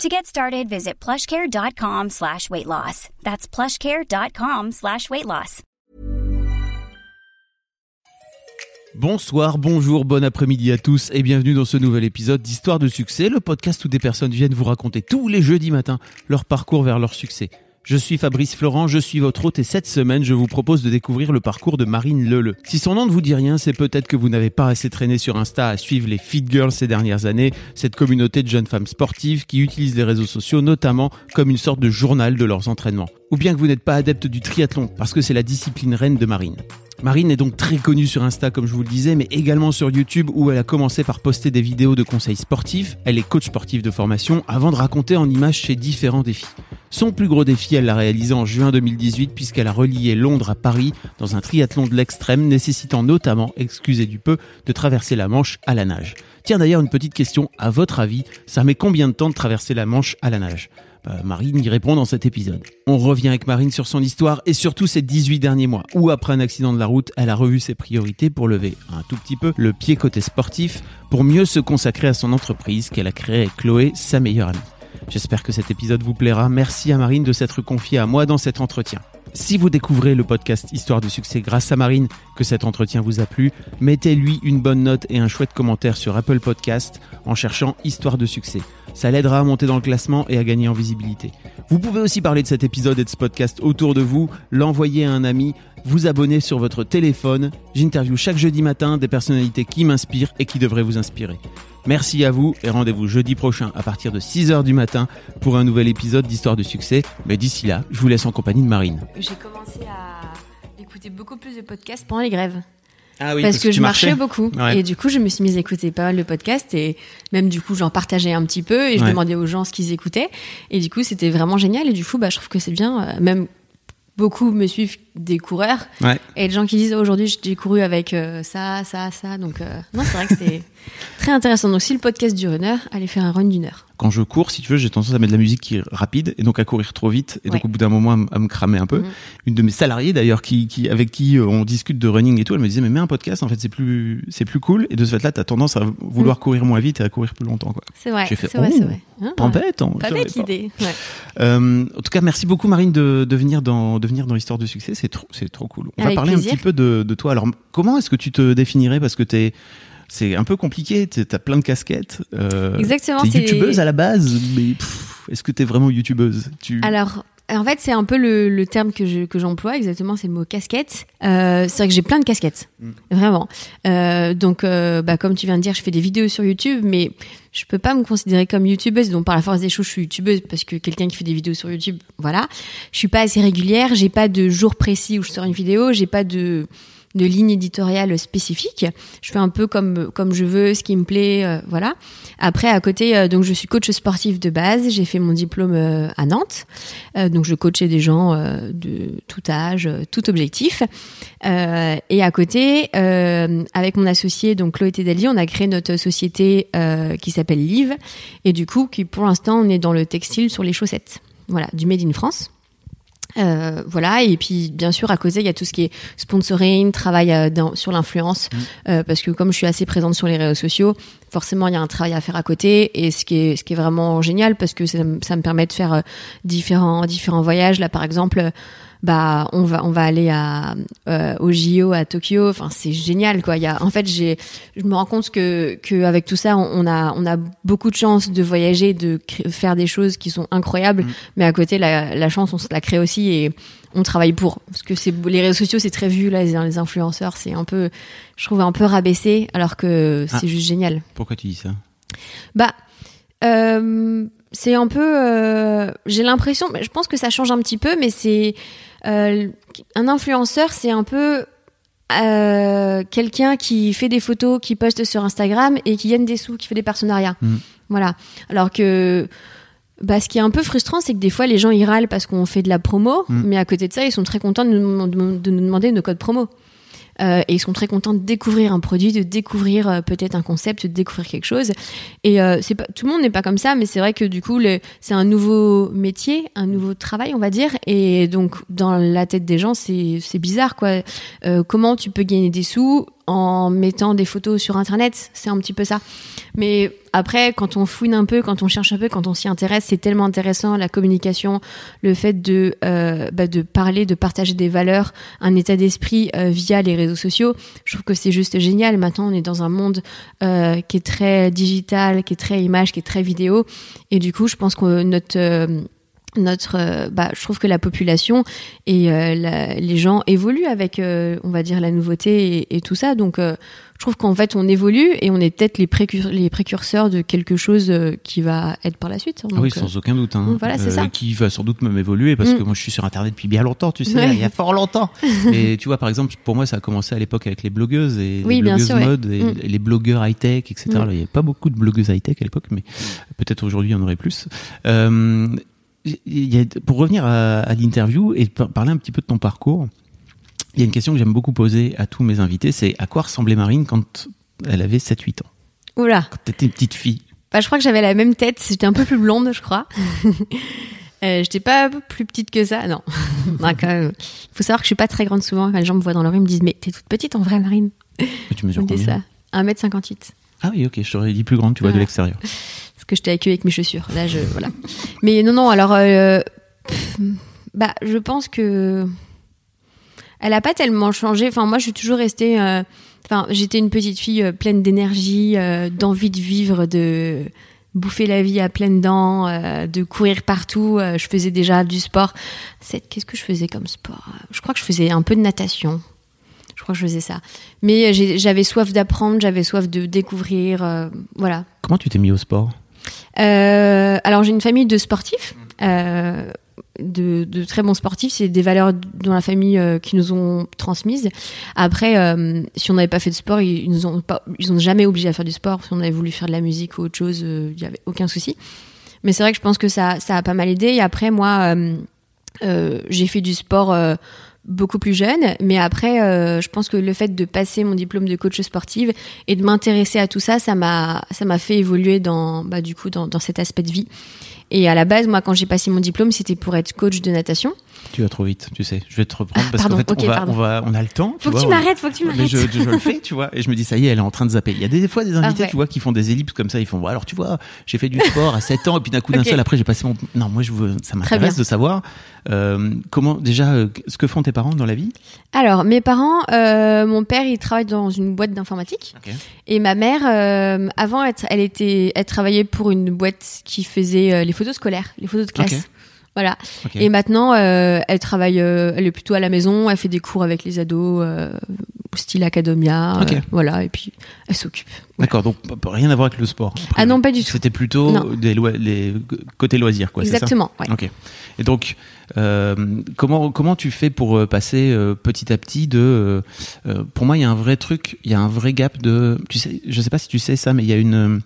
To get started, visit plushcare.com slash weight loss. That's plushcare.com slash weight loss. Bonsoir, bonjour, bon après-midi à tous et bienvenue dans ce nouvel épisode d'Histoire de succès, le podcast où des personnes viennent vous raconter tous les jeudis matins leur parcours vers leur succès. Je suis Fabrice Florent, je suis votre hôte et cette semaine, je vous propose de découvrir le parcours de Marine Leleu. Si son nom ne vous dit rien, c'est peut-être que vous n'avez pas assez traîné sur Insta à suivre les Fit Girls ces dernières années, cette communauté de jeunes femmes sportives qui utilisent les réseaux sociaux notamment comme une sorte de journal de leurs entraînements. Ou bien que vous n'êtes pas adepte du triathlon, parce que c'est la discipline reine de Marine. Marine est donc très connue sur Insta comme je vous le disais, mais également sur YouTube où elle a commencé par poster des vidéos de conseils sportifs. Elle est coach sportif de formation avant de raconter en images ses différents défis. Son plus gros défi, elle l'a réalisé en juin 2018 puisqu'elle a relié Londres à Paris dans un triathlon de l'extrême nécessitant notamment, excusez du peu, de traverser la Manche à la nage. Tiens d'ailleurs une petite question, à votre avis, ça met combien de temps de traverser la Manche à la nage? Marine y répond dans cet épisode. On revient avec Marine sur son histoire et surtout ces 18 derniers mois où après un accident de la route, elle a revu ses priorités pour lever un tout petit peu le pied côté sportif pour mieux se consacrer à son entreprise qu'elle a créée avec Chloé, sa meilleure amie. J'espère que cet épisode vous plaira. Merci à Marine de s'être confiée à moi dans cet entretien. Si vous découvrez le podcast Histoire de succès grâce à Marine, que cet entretien vous a plu, mettez-lui une bonne note et un chouette commentaire sur Apple Podcast en cherchant Histoire de succès. Ça l'aidera à monter dans le classement et à gagner en visibilité. Vous pouvez aussi parler de cet épisode et de ce podcast autour de vous, l'envoyer à un ami, vous abonner sur votre téléphone. J'interview chaque jeudi matin des personnalités qui m'inspirent et qui devraient vous inspirer. Merci à vous et rendez-vous jeudi prochain à partir de 6h du matin pour un nouvel épisode d'Histoire de succès. Mais d'ici là, je vous laisse en compagnie de Marine. J'ai commencé à écouter beaucoup plus de podcasts pendant les grèves. Ah oui, parce, que je marchais, marchais beaucoup. Ouais. Et du coup, je me suis mise à écouter pas mal de podcasts et même du coup, j'en partageais un petit peu et je Ouais. demandais aux gens ce qu'ils écoutaient. Et du coup, c'était vraiment génial. Et du coup, bah, je trouve que c'est bien. euh, Même beaucoup me suivent des coureurs Ouais. et des gens qui disent aujourd'hui, j'ai couru avec euh, ça, ça, ça. Donc, euh, non, c'est vrai que c'est très intéressant. Donc, si le podcast dure une heure, allez faire un run d'une heure. Quand je cours, si tu veux, j'ai tendance à mettre de la musique qui est rapide et donc à courir trop vite et donc au bout d'un moment à, m- à me cramer un peu. Mhm. Une de mes salariés d'ailleurs qui, qui avec qui euh, on discute de running et tout, elle me disait mais mets un podcast en fait c'est plus c'est plus cool et de ce fait là t'as tendance à vouloir courir moins vite et à courir plus longtemps quoi. C'est vrai. J'ai fait, C'est vrai, oh, c'est vrai. Hein, Pas ouais. bête. hein, Pas bête idée. Ouais. Euh, en tout cas, merci beaucoup Marine de, de venir dans de venir dans l'histoire de succès. C'est trop c'est trop cool. On va parler plaisir. un petit peu de, de toi. Alors, comment est-ce que tu te définirais? Parce que t'es c'est un peu compliqué. T'as plein de casquettes. Euh, Exactement. T'es youtubeuse à la base, mais est-ce que t'es vraiment youtubeuse? Tu... Alors, en fait, c'est un peu le, le terme que je- que j'emploie, exactement, c'est le mot casquette. Euh, c'est vrai que j'ai plein de casquettes, Mm. vraiment. Euh, donc, euh, bah, comme tu viens de dire, je fais des vidéos sur YouTube, mais je peux pas me considérer comme youtubeuse. Donc, par la force des choses, je suis youtubeuse parce que quelqu'un qui fait des vidéos sur YouTube, voilà. Je suis pas assez régulière, j'ai pas de jour précis où je sors une vidéo, j'ai pas de de ligne éditoriale spécifique. Je fais un peu comme comme je veux, ce qui me plaît, euh, voilà. Après, à côté, euh, donc je suis coach sportif de base. J'ai fait mon diplôme euh, à Nantes. Donc je coachais des gens de tout âge, tout objectif. Et à côté, avec mon associé donc Chloé Tedali, on a créé notre société qui s'appelle Live. Et du coup, qui pour l'instant, on est dans le textile sur les chaussettes. Voilà, du Made in France. Euh, voilà. Et puis bien sûr à côté il y a tout ce qui est sponsoring travail euh, dans- sur l'influence. Euh, parce que comme je suis assez présente sur les réseaux sociaux forcément il y a un travail à faire à côté. Et ce qui est ce qui est vraiment génial parce que ça, me- ça me permet de faire différents différents voyages. Là par exemple bah on va on va aller à euh, au JO à Tokyo. Enfin c'est génial quoi. Il y a en fait j'ai je me rends compte que que avec tout ça on, on a on a beaucoup de chance de voyager de faire des choses qui sont incroyables. Mais à côté la, la chance on se la crée aussi et on travaille pour. Parce que c'est les réseaux sociaux c'est très vu là les, les influenceurs. C'est un peu je trouve un peu rabaissé alors que c'est Ah. juste génial. Pourquoi tu dis ça? Bah euh, c'est un peu euh, j'ai l'impression je pense que ça change un petit peu mais c'est euh, un influenceur c'est un peu euh, quelqu'un qui fait des photos qui poste sur Instagram et qui gagne des sous qui fait des partenariats Mhm. voilà alors que bah, ce qui est un peu frustrant, c'est que des fois, les gens ils râlent parce qu'on fait de la promo, Mm. mais à côté de ça, ils sont très contents de nous, de nous demander nos codes promo. Euh, et ils sont très contents de découvrir un produit, de découvrir euh, peut-être un concept, de découvrir quelque chose. Et euh, c'est pas tout le monde n'est pas comme ça, mais c'est vrai que du coup, c'est un nouveau métier, un nouveau travail, on va dire. Et donc, dans la tête des gens, c'est c'est bizarre, quoi. Comment tu peux gagner des sous en mettant des photos sur Internet C'est un petit peu ça. Mais après, quand on fouine un peu, quand on cherche un peu, quand on s'y intéresse, c'est tellement intéressant la communication, le fait de euh, bah, de parler, de partager des valeurs, un état d'esprit euh, via les réseaux sociaux. Je trouve que c'est juste génial. Maintenant, on est dans un monde euh, qui est très digital, qui est très image, qui est très vidéo, et du coup, je pense que notre notre euh, bah, je trouve que la population et euh, la- les gens évoluent avec euh, on va dire la nouveauté et, et tout ça donc euh, je trouve qu'en fait on évolue et on est peut-être les, précur- les précurseurs de quelque chose euh, qui va être par la suite Ah Donc, oui, euh, sans aucun doute. Hein. voilà, c'est ça. Qui va sans doute même évoluer parce Mm. que moi je suis sur Internet depuis bien longtemps, tu sais, Ouais. il y a fort longtemps. et tu vois, par exemple, pour moi, ça a commencé à l'époque avec les blogueuses et Oui, les blogueuses sûr, ouais. mode et Mm. les blogueurs high-tech, etc. Mm. Il n'y avait pas beaucoup de blogueuses high-tech à l'époque, mais peut-être aujourd'hui il y en aurait plus. Il y a- pour revenir à, à l'interview et par- parler un petit peu de ton parcours, il y a une question que j'aime beaucoup poser à tous mes invités, c'est à quoi ressemblait Marine quand elle avait 7-8 ans? Oula Quand t'étais une petite fille Bah, je crois que j'avais la même tête. J'étais un peu plus blonde, je crois. euh, j'étais pas plus petite que ça, non. non quand même. Faut savoir que je suis pas très grande souvent. Quand les gens me voient dans la rue, ils me disent Mais t'es toute petite en vrai, Marine Mais Tu mesures combien? ça. 1m58. Ah oui, ok, je t'aurais dit plus grande, tu vois, de l'extérieur. Que j'étais accueillie avec mes chaussures. Là, je. Voilà. Mais non, non, alors. euh, bah, je pense que. Elle a pas tellement changé. Enfin, moi, je suis toujours restée. euh, Enfin, j'étais une petite fille euh, pleine d'énergie, d'envie de vivre, de bouffer la vie à pleines dents, de courir partout. Je faisais déjà du sport. Qu'est-ce que je faisais comme sport? Je crois que je faisais un peu de natation. Je crois que je faisais ça. Mais j'avais soif d'apprendre, j'avais soif de découvrir. voilà. Comment tu t'es mis au sport? Euh, alors j'ai une famille de sportifs, euh, de, très bons sportifs. C'est des valeurs dans la famille euh, qui nous ont transmises. Après, euh, si on n'avait pas fait de sport, ils, ils nous ont pas, ils ont jamais obligé à faire du sport. Si on avait voulu faire de la musique ou autre chose, euh, il y avait aucun souci. Mais c'est vrai que je pense que ça, ça a pas mal aidé. Et après, moi, euh, euh, j'ai fait du sport. Beaucoup plus jeune, mais après, euh, je pense que le fait de passer mon diplôme de coach sportive et de m'intéresser à tout ça, ça m'a, ça m'a fait évoluer dans, bah, du coup, dans, dans cet aspect de vie. Et à la base, moi, quand j'ai passé mon diplôme, c'était pour être coach de natation. Tu vas trop vite, tu sais. Je vais te reprendre Ah, parce qu'en fait, on, va, on, va, on a le temps. Faut que tu on- m'arrêtes, faut que tu m'arrêtes. je, je le fais, tu vois. Et je me dis, ça y est, elle est en train de zapper. Il y a des fois des invités, Ah ouais. tu vois, qui font des ellipses comme ça. Ils font, bon, alors tu vois, j'ai fait du sport à 7 ans et puis d'un coup d'un seul, après, j'ai passé mon. Non, moi, je veux, ça m'intéresse de savoir euh, comment, déjà, euh, ce que font tes parents dans la vie? Alors, mes parents, euh, mon père, il travaille dans une boîte d'informatique. Et ma mère, avant, elle, elle était, elle travaillait pour une boîte qui faisait les photos scolaires, les photos de classe. Voilà. Et maintenant, euh, elle travaille, euh, elle est plutôt à la maison, elle fait des cours avec les ados, euh, style academia, euh, voilà, et puis elle s'occupe. D'accord, donc rien à voir avec le sport. Ah non, pas du tout. C'était plutôt des loi- les côté loisirs, quoi. ça? Exactement. ouais. Ok. Et donc, comment comment tu fais pour euh, passer euh, petit à petit de euh, euh, Pour moi, il y a un vrai truc, il y a un vrai gap de. Tu sais, je sais pas si tu sais ça, mais il y a une euh,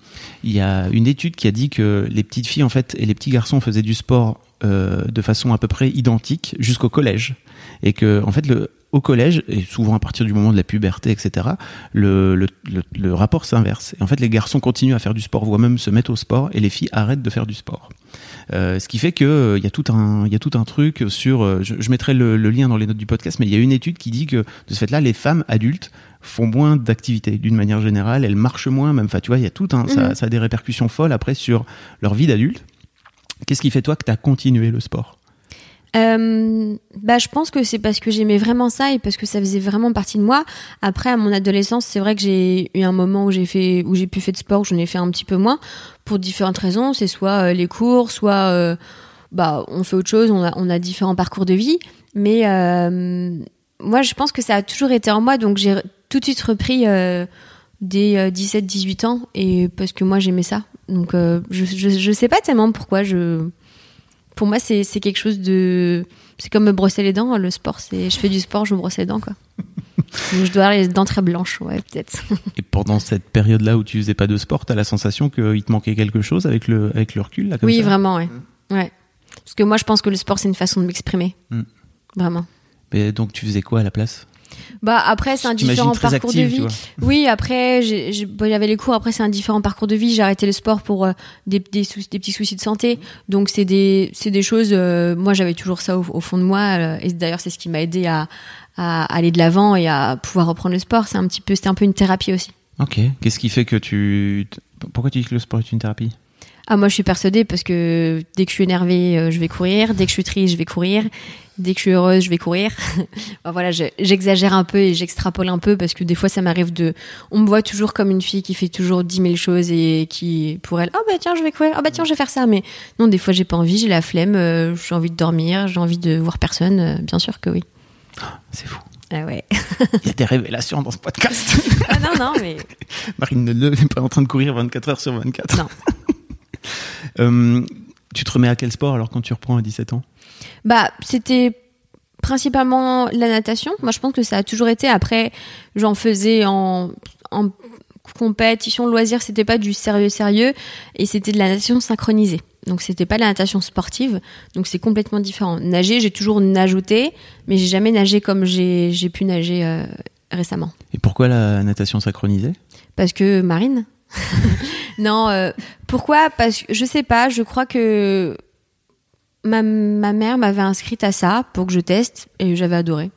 il y a une étude qui a dit que les petites filles en fait et les petits garçons faisaient du sport euh, de façon à peu près identique jusqu'au collège, et que en fait le au collège, et souvent à partir du moment de la puberté, etc., le, le, le, le rapport s'inverse. Et en fait, les garçons continuent à faire du sport, voire même se mettre au sport, et les filles arrêtent de faire du sport. Euh, ce qui fait que euh, il y a tout un il y a tout un truc sur euh, je, je mettrai le, le lien dans les notes du podcast mais il y a une étude qui dit que de ce fait-là les femmes adultes font moins d'activités d'une manière générale. Elles marchent moins même. Enfin tu vois il y a tout un ça, Mhm. ça a des répercussions folles après sur leur vie d'adulte. Qu'est-ce qui fait toi que tu as continué le sport? Euh, bah, je pense que c'est parce que j'aimais vraiment ça et parce que ça faisait vraiment partie de moi. Après, à mon adolescence, c'est vrai que j'ai eu un moment où j'ai fait, où j'ai pu faire de sport, où j'en ai fait un petit peu moins, pour différentes raisons. C'est soit euh, les cours, soit euh, bah on fait autre chose. On a, on a différents parcours de vie. Mais euh, moi, je pense que ça a toujours été en moi, donc j'ai tout de suite repris dès 17-18 ans et parce que moi j'aimais ça. Donc je, je je sais pas tellement pourquoi je pour moi, c'est c'est quelque chose de. C'est comme me brosser les dents. Le sport, c'est. Je fais du sport, je me brosse les dents, quoi. Je dois avoir les dents très blanches, ouais, peut-être. Et pendant cette période-là où tu faisais pas de sport, t'as la sensation qu'il te manquait quelque chose avec le, avec le recul, là, comme oui, ça vraiment, ouais. ouais. Parce que moi, je pense que le sport, c'est une façon de m'exprimer. Mm. Vraiment. Mais donc, tu faisais quoi à la place? Bah après, c'est un différent parcours active, de vie. Oui, après, j'ai- bon, il y avait les cours. Après, c'est un différent parcours de vie. J'ai arrêté le sport pour euh, des, des, sou- des petits soucis de santé. Donc, c'est des, c'est des choses. euh, moi, j'avais toujours ça au, au fond de moi. euh, et d'ailleurs, c'est ce qui m'a aidé à, à aller de l'avant et à pouvoir reprendre le sport. C'est un petit peu, c'était un peu une thérapie aussi. Ok. Qu'est-ce qui fait que tu. Pourquoi tu dis que le sport est une thérapie? Ah, moi, je suis persuadée parce que dès que je suis énervée, euh, je vais courir. Dès que je suis triste, je vais courir. Dès que je suis heureuse, je vais courir. Enfin, voilà, je- j'exagère un peu et j'extrapole un peu parce que des fois, ça m'arrive de. On me voit toujours comme une fille qui fait toujours 10 000 choses et qui, pour elle, oh bah tiens, je vais courir. Oh bah tiens, je vais faire ça. Mais non, des fois, j'ai pas envie, j'ai la flemme, euh, j'ai envie de dormir, j'ai envie de voir personne. euh, bien sûr que oui. C'est fou. Ah ouais. Il y a des révélations dans ce podcast. ah non, non, mais. Marine Neleu n'est pas en train de courir 24 heures sur 24. Non. Euh, tu te remets à quel sport alors quand tu reprends à 17 ans? Bah, c'était principalement la natation. Moi, je pense que ça a toujours été. Après, j'en faisais en, en compétition, loisir, c'était pas du sérieux sérieux et c'était de la natation synchronisée. Donc c'était pas de la natation sportive, donc c'est complètement différent. Nager, j'ai toujours nageuté, mais j'ai jamais nagé comme j'ai j'ai pu nager euh, récemment. Et pourquoi la natation synchronisée? Parce que Marine Non, euh, pourquoi? Parce que je sais pas, je crois que ma, ma mère m'avait inscrite à ça pour que je teste et j'avais adoré.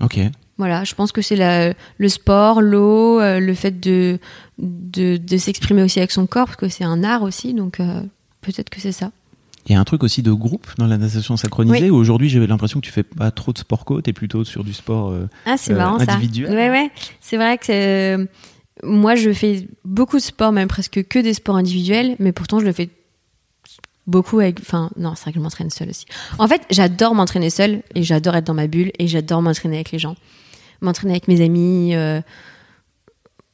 Ok. Voilà, je pense que c'est le sport, l'eau, euh, le fait de, de, de s'exprimer aussi avec son corps, parce que c'est un art aussi, donc euh, peut-être que c'est ça. Il y a un truc aussi de groupe dans la natation synchronisée Oui. où aujourd'hui j'avais l'impression que tu fais pas trop de sport co, t'es plutôt sur du sport. euh, Ah, c'est Euh, marrant ça. individuel. Ouais, ouais. C'est vrai que moi, je fais beaucoup de sport, même presque que des sports individuels, mais pourtant, je le fais beaucoup avec. Enfin, non, c'est vrai que je m'entraîne seule aussi. En fait, j'adore m'entraîner seule et j'adore être dans ma bulle et j'adore m'entraîner avec les gens. M'entraîner avec mes amis. euh,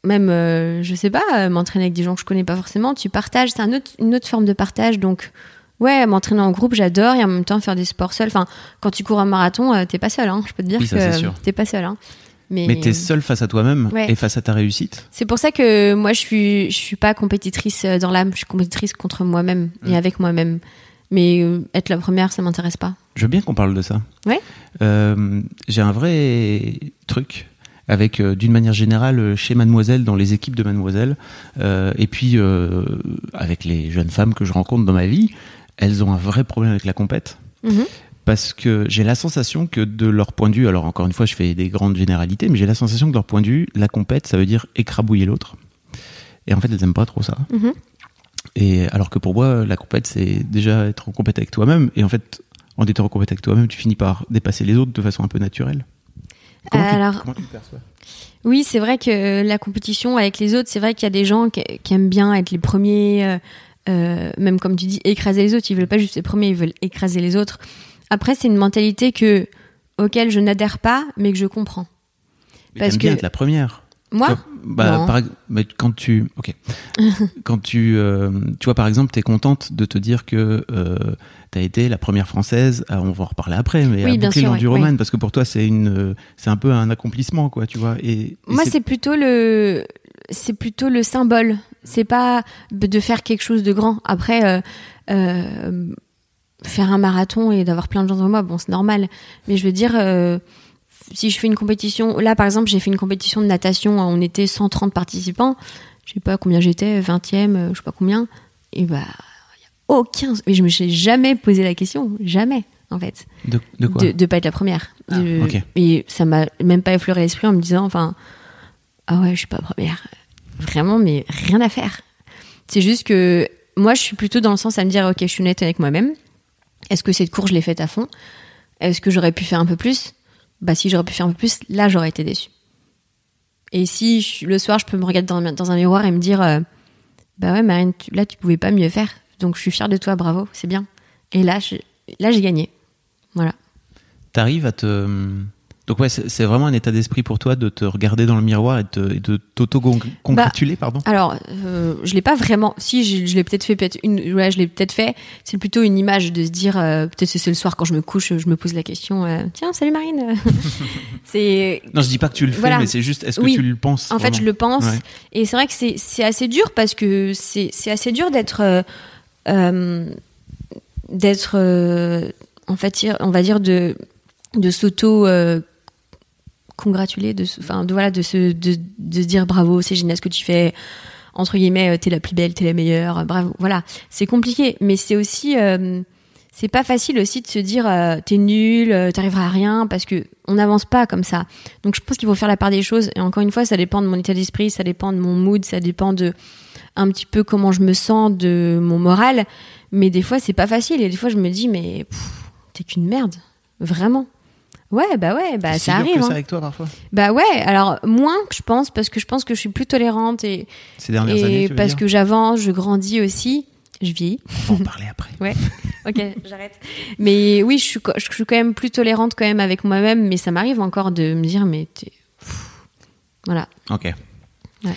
même, euh, je sais pas, euh, m'entraîner avec des gens que je connais pas forcément. Tu partages, c'est un autre, une autre forme de partage. Donc, ouais, m'entraîner en groupe, j'adore. Et en même temps, faire des sports seul. Enfin, quand tu cours un marathon, euh, t'es pas seul. Hein. Je peux te dire Oui, ça, que t'es pas seul. Hein. Mais, Mais t'es seul face à toi-même Ouais. et face à ta réussite. c'est pour ça que moi, je suis, je suis pas compétitrice euh, dans l'âme. Je suis compétitrice contre moi-même Mm. et avec moi-même. Mais euh, être la première, ça m'intéresse pas. Je veux bien qu'on parle de ça. Ouais. Euh, J'ai un vrai truc avec, euh, d'une manière générale, chez Mademoiselle, dans les équipes de Mademoiselle, euh, et puis euh, avec les jeunes femmes que je rencontre dans ma vie, elles ont un vrai problème avec la compète. Mhm. Parce que j'ai la sensation que de leur point de vue, alors encore une fois, je fais des grandes généralités, mais j'ai la sensation que de leur point de vue, la compète, ça veut dire écrabouiller l'autre. Et en fait, elles aiment pas trop ça. Mhm. Et alors que pour moi, la compète, c'est déjà être en compète avec toi-même. Et en fait, en étant en compète avec toi-même, tu finis par dépasser les autres de façon un peu naturelle. Comment, tu, Alors- comment tu le perçois? Oui, c'est vrai que la compétition avec les autres, c'est vrai qu'il y a des gens qui, qui aiment bien être les premiers, euh, euh, même comme tu dis, écraser les autres. Ils veulent pas juste les premiers, ils veulent écraser les autres. Après, c'est une mentalité que auquel je n'adhère pas, mais que je comprends. Mais Parce t'aimes bien que- être la première. Moi, vois, bah, par quand tu, ok, quand tu, euh, tu vois par exemple, t'es contente de te dire que euh, t'as été la première française. à- on va en reparler après, mais Oui, à boucler sûr, l'enduroman oui. parce que pour toi c'est une, c'est un peu un accomplissement, quoi, tu vois. Et, et Moi, c'est plutôt le, c'est plutôt le symbole. C'est pas de faire quelque chose de grand. Après, euh, euh, faire un marathon et d'avoir plein de gens devant moi, bon, c'est normal. Mais je veux dire, euh, si je fais une compétition, là, par exemple, j'ai fait une compétition de natation. On était 130 participants. Je sais pas combien j'étais, 20e, euh, je sais pas combien. Et bah, y a aucun. Mais je me suis jamais posé la question, jamais, en fait de, de quoi? De, de pas être la première. Ah, De-. Et ça m'a même pas effleuré l'esprit en me disant, enfin, ah ouais, je suis pas première. Vraiment, mais rien à faire. C'est juste que moi, je suis plutôt dans le sens à me dire, ok, je suis honnête avec moi-même. Est-ce que cette course, je l'ai faite à fond? Est-ce que j'aurais pu faire un peu plus? Bah, si j'aurais pu faire un peu plus, là, j'aurais été déçue. Et si le soir, je peux me regarder dans, un miroir et me dire, euh, bah ouais, Marine, là, tu pouvais pas mieux faire. Donc, je suis fière de toi, bravo, c'est bien. Et là, là, j'ai gagné. Voilà. T'arrives à te, Donc ouais, c'est vraiment un état d'esprit pour toi de te regarder dans le miroir et de, te- et de t'auto-congratuler, pardon? Alors, euh, je l'ai pas vraiment. Si, je, je l'ai peut-être fait. Peut-être une. Ouais, je l'ai peut-être fait. C'est plutôt une image de se dire. euh, peut-être c'est le soir quand je me couche, je me pose la question. euh, Tiens, salut Marine. c'est. Non, je dis pas que tu le fais, Voilà. mais c'est juste, est-ce que Oui. tu le penses En fait, je le pense. Ouais. Et c'est vrai que c'est assez dur parce que c'est assez dur d'être. euh, d'être. euh, en fait, on va dire de, de s'auto. euh, congratuler de enfin de voilà de se de, de dire bravo c'est génial ce que tu fais entre guillemets euh, t'es la plus belle t'es la meilleure euh, bravo voilà. C'est compliqué mais c'est aussi euh, c'est pas facile aussi de se dire t'es nul t'arriveras à rien parce que on n'avance pas comme ça. Donc je pense qu'il faut faire la part des choses et encore une fois ça dépend de mon état d'esprit ça dépend de mon mood ça dépend de un petit peu comment je me sens de mon moral. Mais des fois c'est pas facile et des fois je me dis mais t'es qu'une merde vraiment ouais bah ouais bah ça arrive que hein. ça avec toi parfois Bah ouais, alors moins que je pense parce que je pense que je suis plus tolérante et, ces dernières et années. tu veux parce dire que j'avance, je grandis aussi, je vieillis. On va en parler après. Ouais. Ok, j'arrête. Mais oui, je suis, je suis quand même plus tolérante quand même avec moi-même, mais ça m'arrive encore de me dire mais t'es voilà. Ok. Ouais.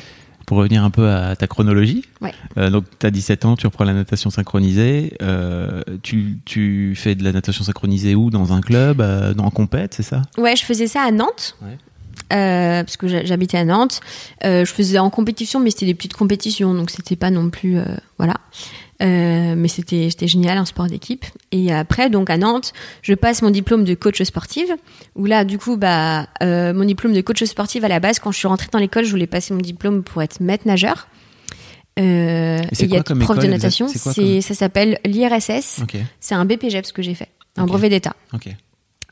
Pour revenir un peu à ta chronologie, Ouais. euh, donc tu as 17 ans, tu reprends la natation synchronisée, euh, tu, tu fais de la natation synchronisée où? Dans un club, euh, dans en compète, c'est ça? Ouais, je faisais ça à Nantes. Ouais. Euh, parce que j'ha- j'habitais à Nantes. Euh, je faisais en compétition, mais c'était des petites compétitions, donc c'était pas non plus euh, voilà. Euh, mais c'était génial, un sport d'équipe. Et après, donc à Nantes, je passe mon diplôme de coach sportive. Où là, du coup, bah, euh, mon diplôme de coach sportive à la base, quand je suis rentrée dans l'école, je voulais passer mon diplôme pour être maître nageur. Euh, Et il y a prof de natation. quoi ça s'appelle l'IRSS. C'est un BPGEPS que j'ai fait, un brevet d'état.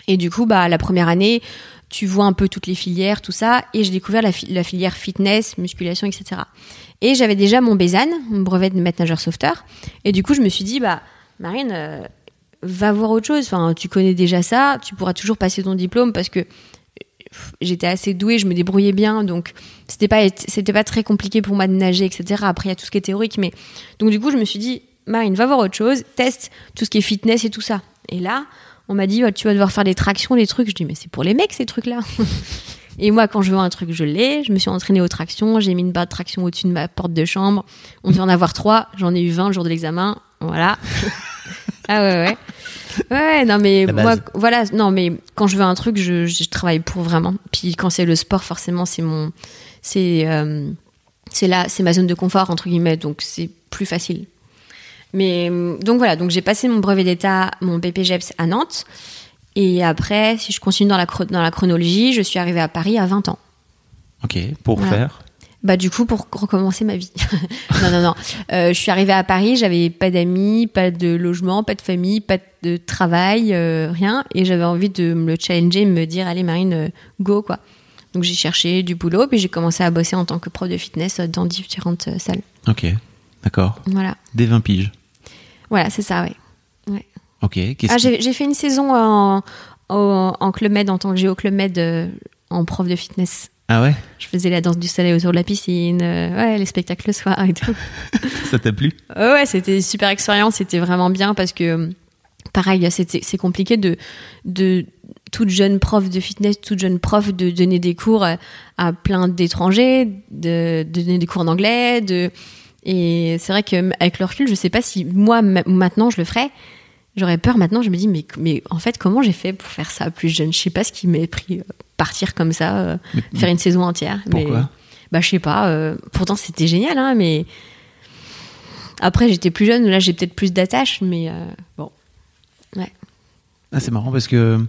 Et du coup, bah, la première année, tu vois un peu toutes les filières, tout ça. Et j'ai découvert la, fi- la filière fitness, musculation, etc. Et j'avais déjà mon BESAN, mon brevet de maître nageur sauveteur. Et du coup, je me suis dit, bah, Marine, euh, va voir autre chose. Enfin, tu connais déjà ça, tu pourras toujours passer ton diplôme parce que pff, j'étais assez douée, je me débrouillais bien, donc c'était pas c'était pas très compliqué pour moi de nager, etc. Après, il y a tout ce qui est théorique, mais donc du coup, je me suis dit, Marine, va voir autre chose, teste tout ce qui est fitness et tout ça. Et là, on m'a dit, Ouais, tu vas devoir faire des tractions, des trucs. Je dis, mais c'est pour les mecs ces trucs-là. Et moi, quand je veux un truc, je l'ai. Je me suis entraînée aux tractions. J'ai mis une barre de traction au-dessus de ma porte de chambre. On devait en avoir trois. J'en ai eu 20 le jour de l'examen. Voilà. ah ouais, ouais. Ouais, non, mais moi, voilà, non, mais quand je veux un truc, je, je travaille pour vraiment. Puis quand c'est le sport, forcément, c'est mon. C'est. euh, c'est là, c'est ma zone de confort, entre guillemets. Donc c'est plus facile. Mais euh, donc voilà, donc j'ai passé mon brevet d'état, mon BPGEPS à Nantes. Et après, si je continue dans la, chro- dans la chronologie, je suis arrivée à Paris à 20 ans. Ok, pour Voilà. faire. Bah du coup pour recommencer ma vie. non non non. Euh, je suis arrivée à Paris, j'avais pas d'amis, pas de logement, pas de famille, pas de travail, euh, rien, et j'avais envie de me le challenger, me dire allez Marine, euh, go quoi. Donc j'ai cherché du boulot, puis j'ai commencé à bosser en tant que prof de fitness dans différentes salles. Ok, d'accord. Voilà, Dès 20 piges. voilà c'est ça ouais. Ok, Ah, j'ai j'ai fait une saison en, en, en Club Med, en tant que géo Club Med, euh, en prof de fitness. Ah ouais? Je faisais la danse du soleil autour de la piscine, euh, ouais, les spectacles le soir et tout. Ça t'a plu? Ouais, ouais, c'était une super expérience, c'était vraiment bien parce que, pareil, c'était- c'est compliqué de, de toute jeune prof de fitness, toute jeune prof de donner des cours à, à plein d'étrangers, de, de donner des cours d'anglais, de, et c'est vrai qu'avec le recul, je sais pas si moi, ma- maintenant, je le ferais. J'aurais peur maintenant, je me dis, mais, mais en fait, comment j'ai fait pour faire ça plus jeune? Je sais pas ce qui m'est pris, euh, partir comme ça, euh, Mais- faire une saison entière. mais, Pourquoi? Bah, je sais pas. euh, pourtant, c'était génial, hein, mais. Après, j'étais plus jeune, là, j'ai peut-être plus d'attache, mais bon. Ah, c'est marrant parce que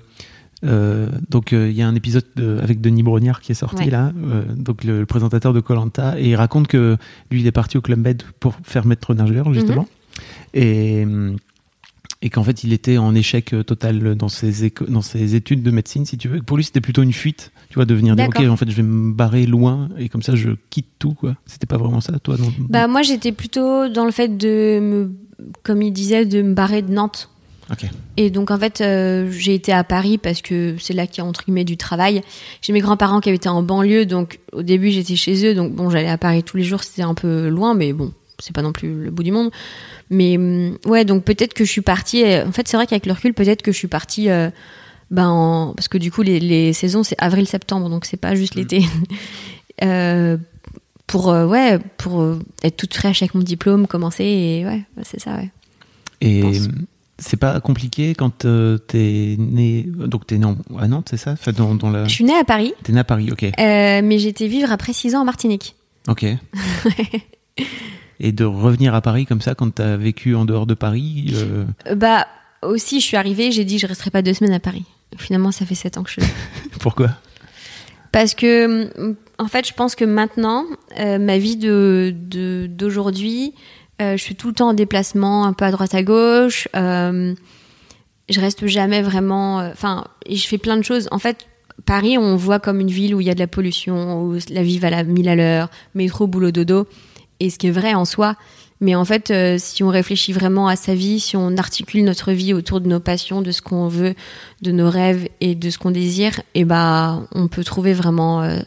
donc il y a un épisode de- avec Denis Brognard qui est sorti Ouais. là, donc le, le présentateur de Colanta, et il raconte que lui il est parti au Club Med pour faire maître nageur justement, et hum, et qu'en fait il était en échec euh, total dans ses dans ses études de médecine si tu veux. Pour lui c'était plutôt une fuite, tu vois, de venir dire ok en fait je vais me barrer loin et comme ça je quitte tout quoi. C'était pas vraiment ça toi non? Bah, moi, j'étais plutôt dans le fait de me. Comme il disait, de me barrer de Nantes. Ok. Et donc, en fait, euh, j'ai été à Paris parce que c'est là qu'il y a, entre guillemets, du travail. J'ai mes grands-parents qui habitaient en banlieue, donc au début, j'étais chez eux. Donc, bon, j'allais à Paris tous les jours, c'était un peu loin, mais bon, c'est pas non plus le bout du monde. Mais hum, ouais, donc peut-être que je suis partie. euh, En fait, c'est vrai qu'avec le recul, peut-être que je suis partie euh, ben en- parce que du coup les, les saisons c'est avril-septembre, donc c'est pas juste l'été. Euh, pour euh, ouais, pour euh, être toute fraîche avec mon diplôme, commencer et ouais, c'est ça. Ouais. Et c'est pas compliqué quand euh, t'es né. Donc t'es né en- à Nantes, c'est ça? Enfin, dans, dans la... Je suis née à Paris, T'es né à Paris, ok. euh, mais été vivre après six ans en Martinique. Ok. Et de revenir à Paris comme ça quand t'as vécu en dehors de Paris. euh, Bah aussi, je suis arrivée, j'ai dit je resterai pas deux semaines à Paris. Finalement, ça fait sept ans que je suis là. Pourquoi? Parce que, en fait, je pense que maintenant, euh, ma vie de de- d'aujourd'hui, euh, je suis tout le temps en déplacement, un peu à droite à gauche. je reste jamais vraiment. Enfin, je fais plein de choses. En fait, Paris, on voit comme une ville où il y a de la pollution, où la vie va à la mille à l'heure, métro, boulot, dodo. Et ce qui est vrai en soi. Mais en fait, euh, si on réfléchit vraiment à sa vie, si on articule notre vie autour de nos passions, de ce qu'on veut, de nos rêves et de ce qu'on désire, et ben, on peut trouver vraiment euh,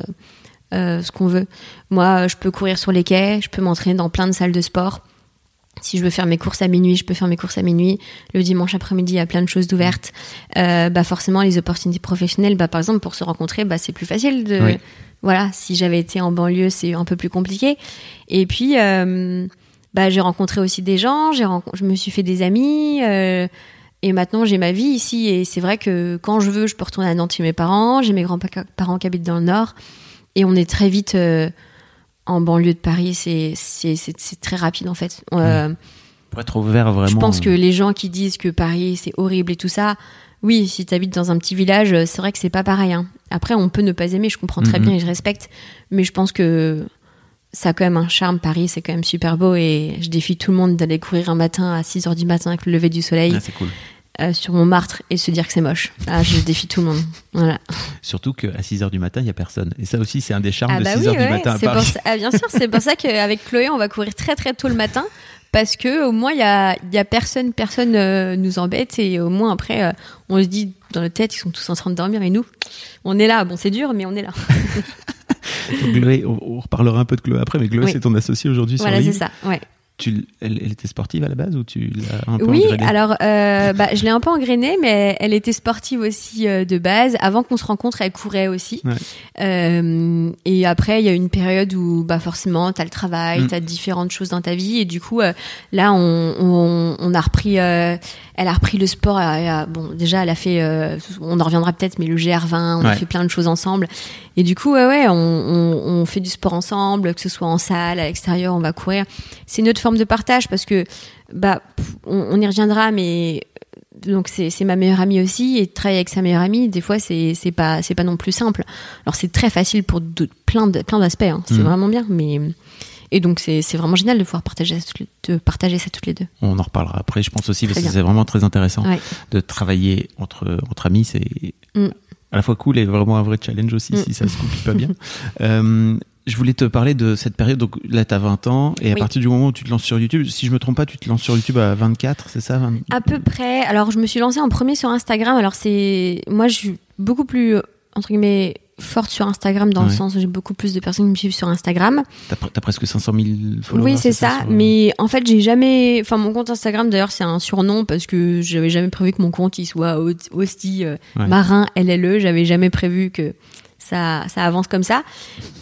euh, ce qu'on veut. Moi, je peux courir sur les quais, je peux m'entraîner dans plein de salles de sport. Si je veux faire mes courses à minuit, je peux faire mes courses à minuit. Le dimanche après-midi, il y a plein de choses d'ouvertes. Euh, bah forcément, les opportunités professionnelles, bah par exemple pour se rencontrer, bah c'est plus facile de. Oui. Voilà, si j'avais été en banlieue, c'est un peu plus compliqué. Et puis, euh, bah j'ai rencontré aussi des gens, j'ai renco- je me suis fait des amis. euh, et maintenant, j'ai ma vie ici. Et c'est vrai que quand je veux, je peux retourner à Nantes chez mes parents. J'ai mes grands-parents qui habitent dans le Nord. Et on est très vite en banlieue de Paris. C'est très rapide, en fait. Euh, Pour être ouvert vraiment. je pense que les gens qui disent que Paris, c'est horrible et tout ça, oui, si tu habites dans un petit village, euh, c'est vrai que c'est pas pareil. hein. Après, on peut ne pas aimer, je comprends très Mhm. bien et je respecte. Mais je pense que ça a quand même un charme. Paris, c'est quand même super beau. Et je défie tout le monde d'aller courir un matin à 6 h du matin avec le lever du soleil Ah, c'est cool. Euh, sur Montmartre et se dire que c'est moche. Ah, je défie tout le monde. Voilà. Surtout qu'à 6h du matin, il n'y a personne. Et ça aussi, c'est un des charmes Ah de bah 6h oui, du matin à pour Paris. ah, bien sûr, c'est pour ça qu'avec Chloé, on va courir très très tôt le matin. Parce que au moins il y a, y a personne, personne euh, nous embête et au moins après euh, on se dit dans notre tête ils sont tous en train de dormir et nous on est là. Bon c'est dur mais on est là. Chloé, on, on reparlera un peu de Chloé après, mais Chloé, Oui. c'est ton associé aujourd'hui sur voilà c'est ça. Ouais. Tu, elle, elle était sportive à la base ou tu l'as un peu Oui, engrainée alors euh, bah, je l'ai un peu engrainée, mais elle était sportive aussi euh, de base. Avant qu'on se rencontre, elle courait aussi. Ouais. Euh, et après, il y a une période où bah forcément, t'as le travail, Mm. t'as différentes choses dans ta vie, et du coup, là, on, on, on a repris. elle a repris le sport. elle bon, déjà, elle a fait. on en reviendra peut-être, mais le GR20, on a fait plein de choses ensemble. Et du coup, ouais, ouais, on, on, fait du sport ensemble, que ce soit en salle, à l'extérieur, on va courir. C'est une autre forme de partage parce que, bah, on, on y reviendra, mais donc c'est ma meilleure amie aussi et travailler avec sa meilleure amie, des fois c'est pas c'est pas non plus simple. Alors c'est très facile pour de- plein de plein d'aspects, hein. c'est Mhm. vraiment bien, mais et donc c'est vraiment génial de pouvoir partager ça toutes les- de partager ça toutes les deux. On en reparlera après, je pense aussi, parce que c'est vraiment très intéressant Ouais. de travailler entre, entre amis. C'est Mm. à la fois cool et vraiment un vrai challenge aussi, Mm. si ça se complique pas bien. Euh, je voulais te parler de cette période. Donc là, tu as 20 ans, et à Oui. partir du moment où tu te lances sur YouTube, si je me trompe pas, tu te lances sur YouTube à 24, c'est ça 20 À peu près. Alors, je me suis lancée en premier sur Instagram. Alors, c'est. Moi, je suis beaucoup plus, euh, entre guillemets, forte sur Instagram dans le sens où j'ai beaucoup plus de personnes qui me suivent sur Instagram. T'as as presque 500 000 followers. oui, c'est ça. Mais en fait, j'ai jamais. Enfin, mon compte Instagram, d'ailleurs, c'est un surnom parce que j'avais jamais prévu que mon compte il soit aussi euh, Ouais. marin LLE. J'avais jamais prévu que ça, ça avance comme ça.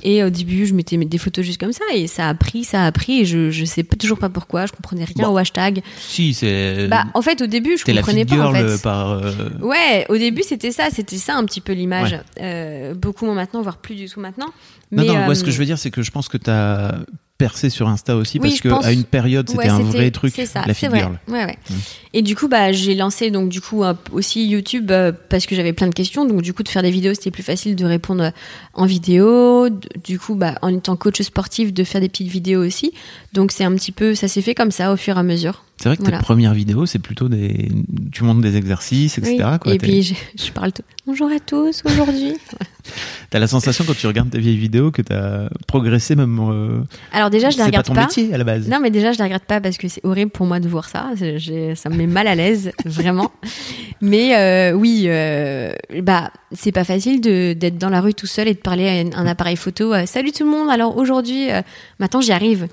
Et au début, je mettais des photos juste comme ça et ça a pris, ça a pris. Et je, je sais toujours pas pourquoi. Je comprenais rien Bon. au hashtag. Si, c'est. Bah, en fait, au début, je la comprenais fille pas en fait. par. euh, Ouais, au début c'était ça, c'était ça un petit peu l'image. Ouais. Euh, beaucoup moins maintenant, voire plus du tout maintenant. Non, Mais, non, moi, euh, ce que je veux dire, c'est que je pense que t'as percé sur Insta aussi, Oui, parce que pense- à une période, c'était ouais, un vrai truc, ça, la girl. Ouais, ouais. Mm. Et du coup, bah, j'ai lancé donc du coup aussi YouTube euh, parce que j'avais plein de questions. Donc du coup, de faire des vidéos, c'était plus facile de répondre euh, en vidéo. Du coup, bah, en étant coach sportif, de faire des petites vidéos aussi. Donc c'est un petit peu, ça s'est fait comme ça au fur et à mesure. C'est vrai que Voilà. tes premières vidéos, c'est plutôt des. Tu montres des exercices, etc. Oui. Quoi. Et puis je, je parle tout. Bonjour à tous aujourd'hui. T'as la sensation quand tu regardes tes vieilles vidéos que t'as progressé même. euh, Alors déjà, je les c'est pas regarde ton pas. métier à la base. Non, mais déjà, je les regrette pas parce que c'est horrible pour moi de voir ça. C'est- Ça me met mal à l'aise, vraiment. Mais euh, oui, euh, bah, c'est pas facile d'être dans la rue tout seul et de parler à un, appareil photo. Salut tout le monde. Alors aujourd'hui, maintenant j'y arrive.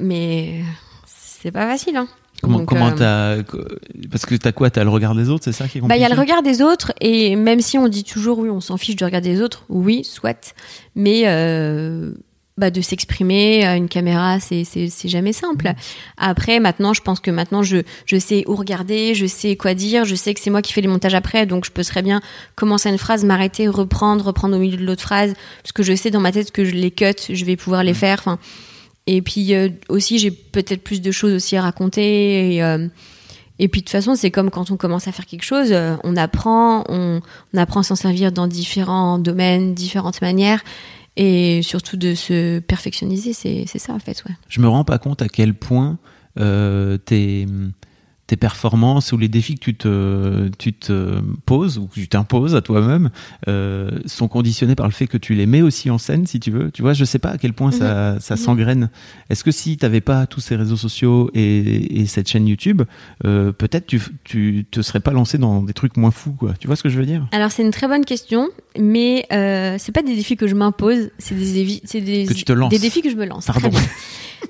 Mais c'est pas facile. Hein. Comment, Donc, comment euh, t'as parce que t'as quoi? T'as le regard des autres, c'est ça qui est Bah, compliqué il y a le regard des autres, et même si on dit toujours oui, on s'en fiche du regard des autres, oui, soit, mais euh, bah, de s'exprimer à une caméra, c'est c'est jamais simple. Mmh. Après, maintenant, je pense que maintenant, je je sais où regarder, je sais quoi dire, je sais que c'est moi qui fais les montages après, donc je peux très bien commencer une phrase, m'arrêter, reprendre, reprendre au milieu de l'autre phrase, parce que je sais dans ma tête que je les cut, je vais pouvoir Mmh. les faire. Enfin, et puis euh, aussi, j'ai peut-être plus de choses aussi à raconter. Et, euh, et puis de toute façon, c'est comme quand on commence à faire quelque chose, euh, on apprend, on, apprend à s'en servir dans différents domaines, différentes manières, et surtout de se perfectionniser, c'est ça en fait, ouais. Je me rends pas compte à quel point tes, tes performances ou les défis que tu te, tu te poses ou que tu t'imposes à toi-même euh, sont conditionnés par le fait que tu les mets aussi en scène, si tu veux. Tu vois, je sais pas à quel point ça, ça s'engraine. Est-ce que si tu n'avais pas tous ces réseaux sociaux et, et cette chaîne YouTube, euh, peut-être tu, tu te serais pas lancé dans des trucs moins fous, quoi. Tu vois ce que je veux dire? Alors c'est une très bonne question, mais euh, c'est pas des défis que je m'impose, c'est des, des, lances. des défis que je me lance. Pardon.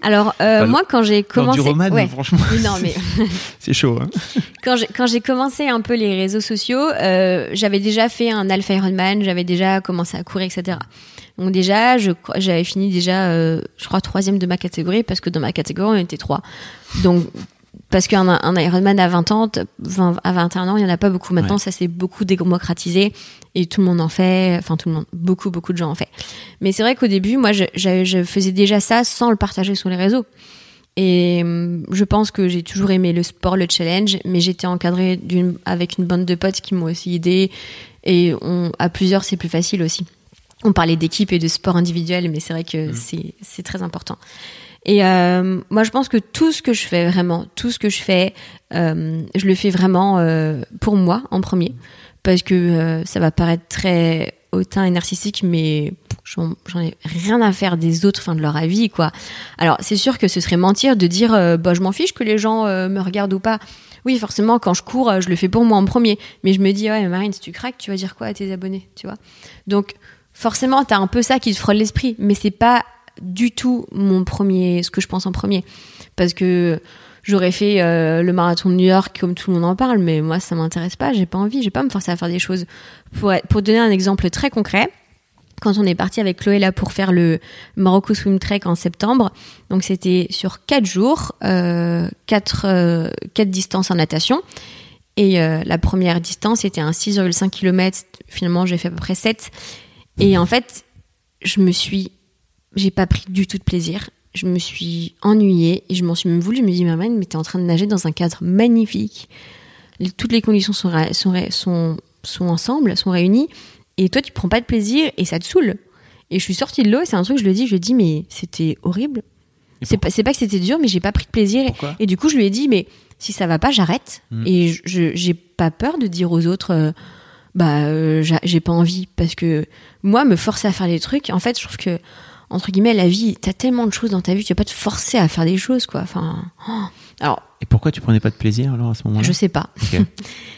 Alors euh, Enfin, moi quand j'ai commencé, du roman, ouais. franchement, non mais c'est chaud. Hein quand j'ai quand j'ai commencé un peu les réseaux sociaux, euh, j'avais déjà fait un Alpha Ironman, j'avais déjà commencé à courir, etc. Donc déjà, je j'avais fini déjà, euh, je crois troisième de ma catégorie parce que dans ma catégorie on était trois. Donc parce qu'un un Ironman à 20 ans, t- 20 à 21 ans, il y en a pas beaucoup. Maintenant, Ouais. ça s'est beaucoup démocratisé et tout le monde en fait. Enfin, tout le monde, beaucoup, beaucoup de gens en fait. Mais c'est vrai qu'au début, moi, je, je- je faisais déjà ça sans le partager sur les réseaux. Et hum, je pense que j'ai toujours aimé le sport, le challenge, mais j'étais encadrée d'une, avec une bande de potes qui m'ont aussi aidé. Et on, à plusieurs, c'est plus facile aussi. On parlait d'équipe et de sport individuel, mais c'est vrai que c'est, c'est très important. Et euh, moi, je pense que tout ce que je fais vraiment, tout ce que je fais, euh, je le fais vraiment euh, pour moi en premier, parce que euh, ça va paraître très hautain et narcissique, mais j'en, ai rien à faire des autres, enfin de leur avis, quoi. Alors, c'est sûr que ce serait mentir de dire, euh, bah, je m'en fiche que les gens euh, me regardent ou pas. Oui, forcément, quand je cours, je le fais pour moi en premier. Mais je me dis, ouais, Marine, si tu craques, tu vas dire quoi à tes abonnés, tu vois? Donc, forcément, t'as un peu ça qui te frôle l'esprit, mais c'est pas du tout mon premier, ce que je pense en premier, parce que j'aurais fait euh, le marathon de New York comme tout le monde en parle, mais moi ça m'intéresse pas, j'ai pas envie, j'ai pas me forcer à faire des choses. Pour, pour donner un exemple très concret, quand on est parti avec Chloé là pour faire le Morocco Swim Trek en septembre, donc c'était sur quatre jours, euh, quatre, euh, quatre distances en natation. Et euh, la première distance c'était un 6,5 km. Finalement, j'ai fait à peu près 7. Et en fait, je me suis, j'ai pas pris du tout de plaisir. Je me suis ennuyée et je m'en suis même voulu. Je me dis, Marine, mais t'es en train de nager dans un cadre magnifique. Toutes les conditions sont, sont, sont, sont ensemble, sont réunies. Et toi, tu prends pas de plaisir et ça te saoule. Et je suis sortie de l'eau et c'est un truc, je le dis, je lui dis, mais c'était horrible. C'est pas, pas que c'était dur, mais j'ai pas pris de plaisir. Pourquoi? Et du coup, je lui ai dit, mais si ça va pas, j'arrête. Mm. Et j'ai pas peur de dire aux autres, euh, bah, euh, j'a- j'ai pas envie. Parce que moi, me forcer à faire des trucs, en fait, je trouve que, entre guillemets, la vie, t'as tellement de choses dans ta vie, tu vas pas te forcer à faire des choses, quoi. Enfin, oh. alors, Et pourquoi tu prenais pas de plaisir alors à ce moment-là? Je sais pas.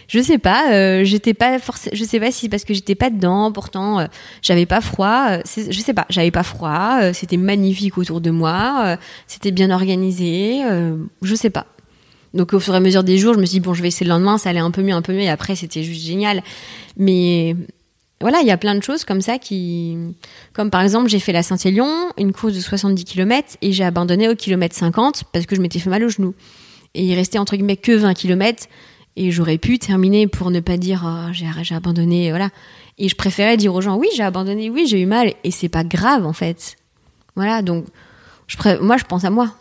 Je sais pas, euh, j'étais pas forcé, je sais pas si parce que j'étais pas dedans, pourtant euh, j'avais pas froid, euh, je sais pas, j'avais pas froid, euh, c'était magnifique autour de moi, c'était bien organisé, je sais pas. Donc au fur et à mesure des jours, je me suis dit bon, je vais essayer le lendemain, ça allait un peu mieux, un peu mieux, et après c'était juste génial. Mais voilà, il y a plein de choses comme ça qui, comme par exemple, j'ai fait la Saint-Élion, une course de 70 km et j'ai abandonné au kilomètre 50 parce que je m'étais fait mal au genou. Et il restait entre guillemets que 20 km et j'aurais pu terminer pour ne pas dire Ah, j'ai abandonné, voilà. Et je préférais dire aux gens oui, j'ai abandonné, oui, j'ai eu mal et c'est pas grave en fait. Voilà, donc je pré- moi je pense à moi.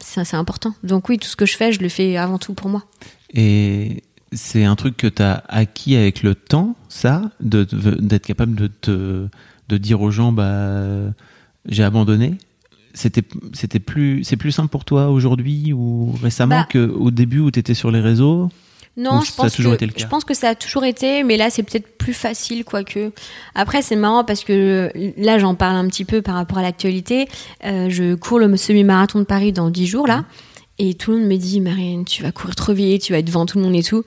C'est important. Donc oui, tout ce que je fais, je le fais avant tout pour moi. Et c'est un truc que tu as acquis avec le temps, ça, de- de- d'être capable de te de dire aux gens bah j'ai abandonné. C'était c'était plus c'est plus simple pour toi aujourd'hui ou récemment Bah- que au début où tu étais sur les réseaux? Non, je ça a pense toujours que été le cas? je pense que ça a toujours été, mais là c'est peut-être plus facile quoique. Après c'est marrant parce que là j'en parle un petit peu par rapport à l'actualité. Euh, je cours le semi-marathon de Paris dans 10 jours là, et tout le monde me dit Marine, tu vas courir trop vite, tu vas être devant tout le monde et tout,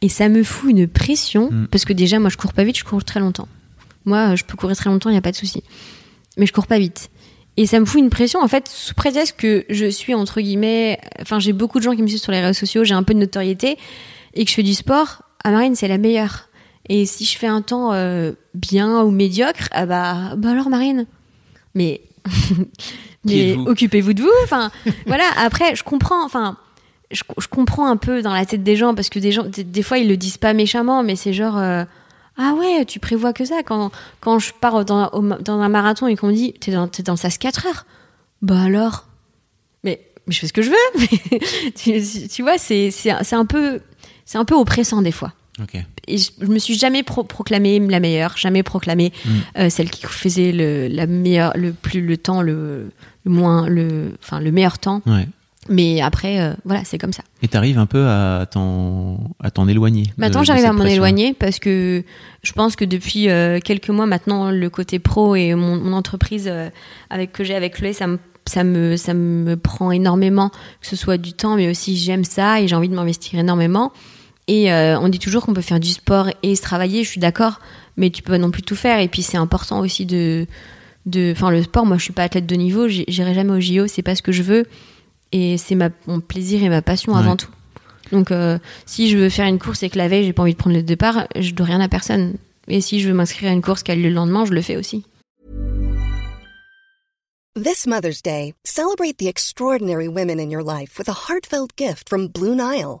et ça me fout une pression Mm. parce que déjà moi je cours pas vite, je cours très longtemps. Moi je peux courir très longtemps, il y a pas de souci, mais je cours pas vite. Et ça me fout une pression, en fait, sous prétexte que je suis, entre guillemets, enfin, j'ai beaucoup de gens qui me suivent sur les réseaux sociaux, j'ai un peu de notoriété, et que je fais du sport, à Marine, c'est la meilleure. Et si je fais un temps euh, bien ou médiocre, ah bah, bah alors Marine. Mais, mais occupez-vous de vous. Enfin, voilà. Après, je comprends. Enfin, je, je, comprends un peu dans la tête des gens parce que des gens, des, fois, ils le disent pas méchamment, mais c'est genre. Euh, ah ouais, tu prévois que ça quand, quand je pars dans, dans un marathon et qu'on me dit t'es dans, es dans SAS 4 heures. Bah alors? Mais, mais, je fais ce que je veux. tu, tu, vois, c'est un peu c'est un peu oppressant des fois. Et je, je, me suis jamais proclamée la meilleure, jamais proclamée mm. euh, celle qui faisait le, la meilleure, le plus le temps, le, le moins, le, enfin le meilleur temps. Ouais. Mais après, euh, voilà, c'est comme ça. Et t'arrives un peu à t'en à t'en éloigner. Maintenant, j'arrive à m'en éloigner parce que je pense que depuis euh, quelques mois maintenant, le côté pro et mon, mon entreprise avec que j'ai avec Chloé, ça me ça me ça me prend énormément, que ce soit du temps, mais aussi j'aime ça et j'ai envie de m'investir énormément. Et euh, on dit toujours qu'on peut faire du sport et se travailler, je suis d'accord, mais tu peux pas non plus tout faire. Et puis c'est important aussi de, de, enfin le sport. Moi, je suis pas athlète de niveau, j'irai jamais au JO, c'est pas ce que je veux, et c'est ma mon plaisir et ma passion avant tout. Donc euh, si je veux faire une course et que la veille j'ai pas envie de prendre le départ, je dois rien à personne. Et si je veux m'inscrire à une course qui a lieu le lendemain, je le fais aussi. This Mother's Day, celebrate the extraordinary women in your life with a heartfelt gift from Blue Nile.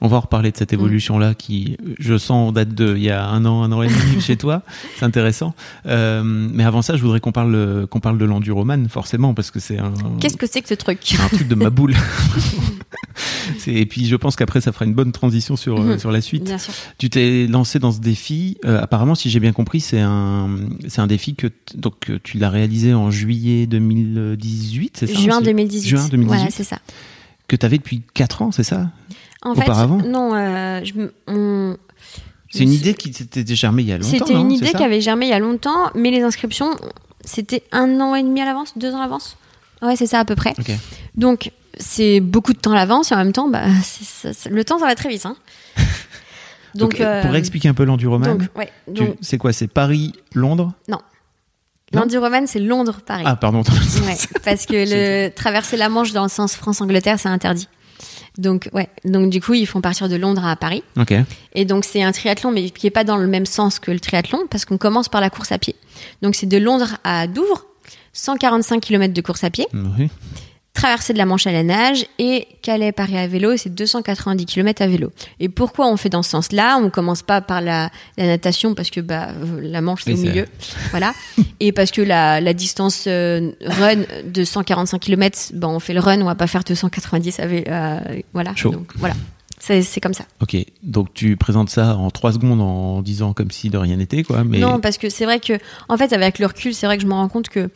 On va en reparler de cette mm. évolution-là qui, je sens, date de il y a un an, un an et demi chez toi. C'est intéressant. Euh, mais avant ça, je voudrais qu'on parle, qu'on parle de l'enduroman, forcément, parce que c'est un. Qu'est-ce que c'est que ce truc Un truc de ma boule. et puis, je pense qu'après, ça fera une bonne transition sur, mm-hmm. sur la suite. Bien sûr. Tu t'es lancé dans ce défi. Euh, apparemment, si j'ai bien compris, c'est un, c'est un défi que, donc, tu l'as réalisé en juillet 2018, c'est ça Juin 2018. Juin 2018. Voilà, c'est ça. Que tu avais depuis 4 ans, c'est ça? En Auparavant fait, non. Euh, c'est une idée qui s'était germée il y a longtemps. C'était une idée qui avait germé il y a longtemps, mais les inscriptions, c'était un an et demi à l'avance, deux ans à l'avance? Ouais, c'est ça à peu près. Donc, c'est beaucoup de temps à l'avance et en même temps, bah, le temps, ça va très vite. Hein. Donc, euh, pour expliquer un peu l'enduroman, ouais, c'est quoi C'est Paris-Londres Non. L'enduroman, c'est Londres-Paris. Ah, pardon. ouais, parce que le traverser la Manche dans le sens France-Angleterre, c'est interdit. Donc ouais, donc du coup ils font partir de Londres à Paris. Et donc c'est un triathlon mais qui est pas dans le même sens que le triathlon parce qu'on commence par la course à pied. Donc c'est de Londres à Douvres, 145 km de course à pied. Oui traverser de la Manche à la nage et Calais-Paris à vélo, c'est 290 km à vélo. Et pourquoi on fait dans ce sens-là? On commence pas par la, natation parce que bah, la Manche c'est au milieu, voilà. et parce que la, distance euh, run de 145 km, bah, on fait le run, on va pas faire 290 à vélo, euh, voilà. Donc, voilà. C'est comme ça. Ok, donc tu présentes ça en trois secondes en disant comme si de rien n'était, quoi. Mais... Non, parce que c'est vrai que, en fait, avec le recul, c'est vrai que je me rends compte que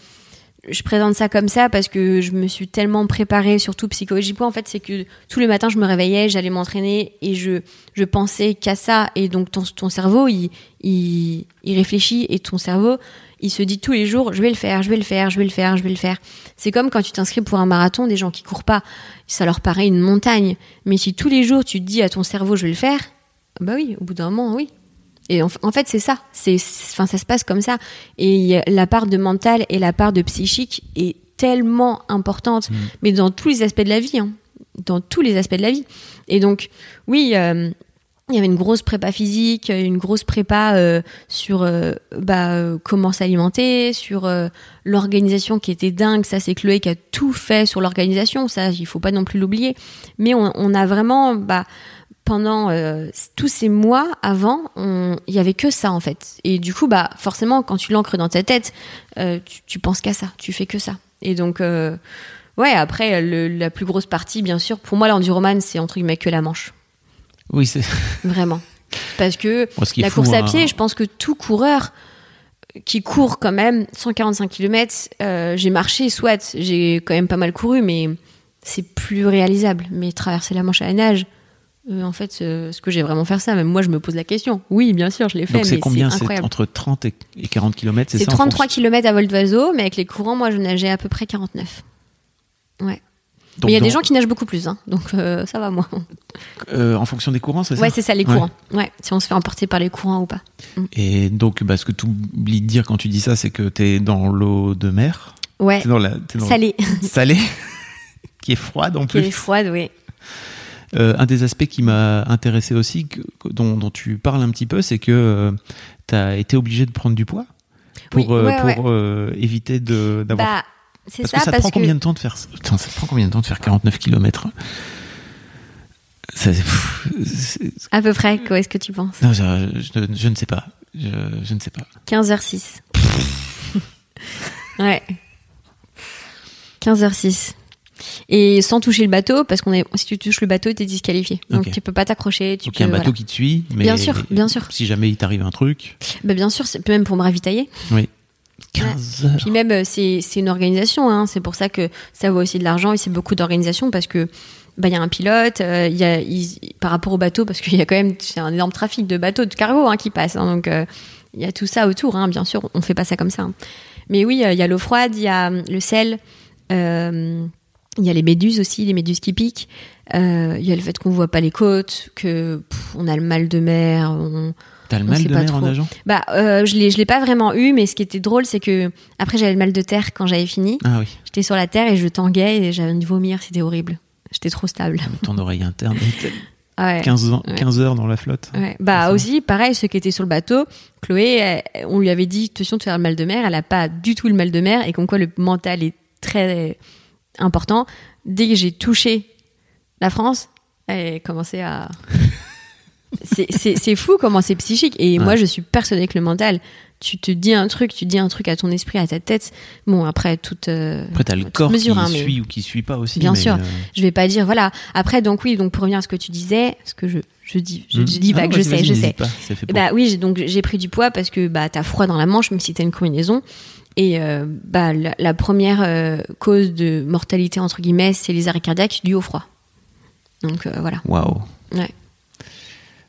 je présente ça comme ça parce que je me suis tellement préparée, surtout psychologiquement. En fait, c'est que tous les matins, je me réveillais, j'allais m'entraîner et je, je pensais qu'à ça. Et donc, ton, ton cerveau, il, il, il, réfléchit et ton cerveau, il se dit tous les jours, je vais le faire, je vais le faire, je vais le faire, je vais le faire. C'est comme quand tu t'inscris pour un marathon, des gens qui courent pas, ça leur paraît une montagne. Mais si tous les jours, tu te dis à ton cerveau, je vais le faire, bah oui, au bout d'un moment, oui, et en, fait, c'est ça. C'est, enfin, ça se passe comme ça. Et la part de mental et la part de psychique est tellement importante, mm. mais dans tous les aspects de la vie, hein. dans tous les aspects de la vie. Et donc, oui, euh, il y avait une grosse prépa physique, une grosse prépa euh, sur euh, bah, comment s'alimenter, sur l'organisation qui était dingue. Ça, c'est Chloé qui a tout fait sur l'organisation. Ça, il faut pas non plus l'oublier. Mais on, on, a vraiment bah, pendant euh, tous ces mois avant, il y avait que ça en fait. Et du coup, bah forcément, quand tu l'ancres dans ta tête, euh, tu, tu, penses qu'à ça, tu fais que ça. Et donc, euh, ouais, après, la plus grosse partie, bien sûr, pour moi, l'enduroman, c'est entre guillemets que la manche. Oui, c'est vraiment parce que la course à pied, je pense que tout coureur qui court quand même 145 km, j'ai marché, soit j'ai quand même pas mal couru, mais c'est plus réalisable. Mais traverser la Manche à la nage, euh, en fait, euh, est-ce que j'ai vraiment faire ça Même moi, je me pose la question. Oui, bien sûr, je l'ai fait, Donc c'est combien? c'est C'est entre 30 et et 40 km, c'est C'est ça en 33 fonction- km à vol d'oiseau, mais avec les courants, moi, je nageais à peu près 49. Ouais. Donc mais il y a des gens qui nagent beaucoup plus, hein, donc euh, ça va, moi. euh, en fonction des courants, c'est ça? Ouais, c'est ça, les courants. Ouais, si on se fait emporter par les courants ou pas. Et donc, bah, ce que tu oublies de dire quand tu dis ça, c'est que tu es dans l'eau de mer? Ouais, T'es dans la t'es dans- salé, salée, qui est froide en qui est plus. froide, oui. Euh, un des aspects qui m'a intéressé aussi, que- dont, dont tu parles un petit peu, c'est que tu as été obligé de prendre du poids pour, Oui, euh, ouais, pour euh, éviter de- d'avoir. Bah, c'est parce ça, que ça te prend que combien de temps de faire ça? Te prend combien de temps de faire 49 km ça, pff, à peu près, quoi est-ce que tu penses? Non, je, je- je ne sais pas. Je, je ne sais pas. 15h06. ouais. 15h06. Et sans toucher le bateau, parce qu'on est, si tu touches le bateau, t'es disqualifié. Donc Ok. tu peux pas t'accrocher. Tu Donc il y a un peux- bateau voilà. qui te suit, mais Bien sûr, bien sûr. si jamais il t'arrive un truc, Bah, bien sûr, c'est même pour me ravitailler. oui. 15 heures. Puis même, euh, c'est une organisation. Hein. C'est pour ça que ça vaut aussi de l'argent et c'est beaucoup d'organisation parce que bah, y a un pilote, euh, y a, par rapport au bateau, parce qu'il y a quand même un énorme trafic de bateaux, de cargo hein, qui passe. hein. donc euh, il y a tout ça autour, hein, bien sûr. On fait pas ça comme ça. Mais oui, euh, il y a l'eau froide, il y a hum, le sel, il y a les méduses aussi, les méduses qui piquent. euh, Il y a le fait qu'on voit pas les côtes, que pff, on a le mal de mer. On... T'as le mal de pas mer en nageant? Bah, euh, je l'ai, je l'ai pas vraiment eu, mais ce qui était drôle, c'est que après j'avais le mal de terre quand j'avais fini. Ah oui, J'étais sur la terre et je tanguais et j'avais envie de vomir, c'était horrible. J'étais trop stable. ton oreille interne. Ah ouais. 15, ans- Ouais. 15 heures dans la flotte. Ouais. Bah aussi, pareil, ceux qui étaient sur le bateau, Chloé, elle- on lui avait dit attention de faire le mal de mer, elle a pas du tout le mal de mer et comme quoi le mental est très important. Dès que j'ai touché la France, elle commençait à. C'est- fou comment c'est psychique. Et Ouais. moi, je suis persuadée que le mental, tu te dis un truc, tu dis un truc à ton esprit, à ta tête. Bon, après, toute. euh, Après, t'as le corps mesure, qui hein, mais- suit ou qui suit pas aussi. Bien mais, sûr. euh, je vais pas dire voilà après donc oui donc pour revenir à ce que tu disais ce que je je dis je, hmm. je dis Ah vague je vas-y, sais je sais pas, bah oui donc j'ai pris du poids parce que bah t'as froid dans la manche même si t'as une combinaison et euh, bah la, la première euh, cause de mortalité entre guillemets c'est les arrêts cardiaques dus au froid donc euh, voilà Waouh. Ouais.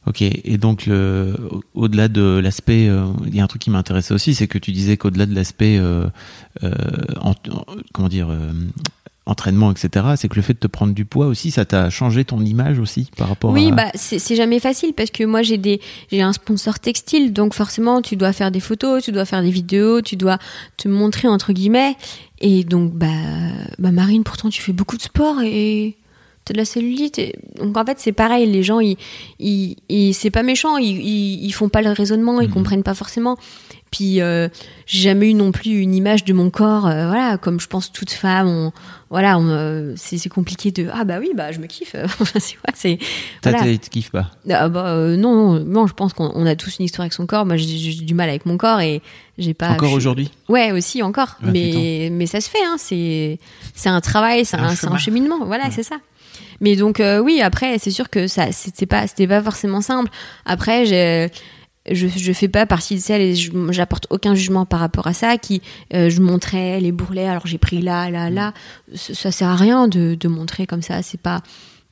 Ok, et donc le, au-delà de l'aspect, il y a un truc qui m'intéressait aussi, c'est que tu disais qu'au-delà de l'aspect, en- en- comment dire, entraînement, etc., c'est que le fait de te prendre du poids aussi, ça t'a changé ton image aussi par rapport Oui, à. bah c'est c'est jamais facile parce que moi j'ai des j'ai un sponsor textile donc forcément tu dois faire des photos, tu dois faire des vidéos, tu dois te montrer entre guillemets et donc bah bah Marine pourtant tu fais beaucoup de sport et t'as de la cellulite et... donc en fait c'est pareil les gens ils ils, ils- c'est pas méchant ils, ils ils font pas le raisonnement ils Mhm. comprennent pas forcément puis euh, j'ai jamais eu non plus une image de mon corps euh, voilà comme je pense toute femme on, voilà euh, c'est c'est compliqué de ah bah oui bah je me kiffe c'est ouais, c'est voilà. t'as- tu kiffes pas? ah bah euh, non, non, non, je pense qu'on on a tous une histoire avec son corps. Moi, j'ai du mal avec mon corps et j'ai pas. Encore je aujourd'hui? Ouais, aussi encore. 28 Mais mais ça se fait. Hein, c'est c'est un travail, c'est Un un, c'est un chemin. cheminement. Voilà, c'est ça. Mais donc euh, oui, après, c'est sûr que ça c'était pas c'était pas forcément simple. Après, j'ai je, je fais pas partie de celles et j'apporte aucun jugement par rapport à ça qui euh, je montrais les bourrelets alors j'ai pris là là là. Ça, ça sert à rien de, de montrer comme ça c'est pas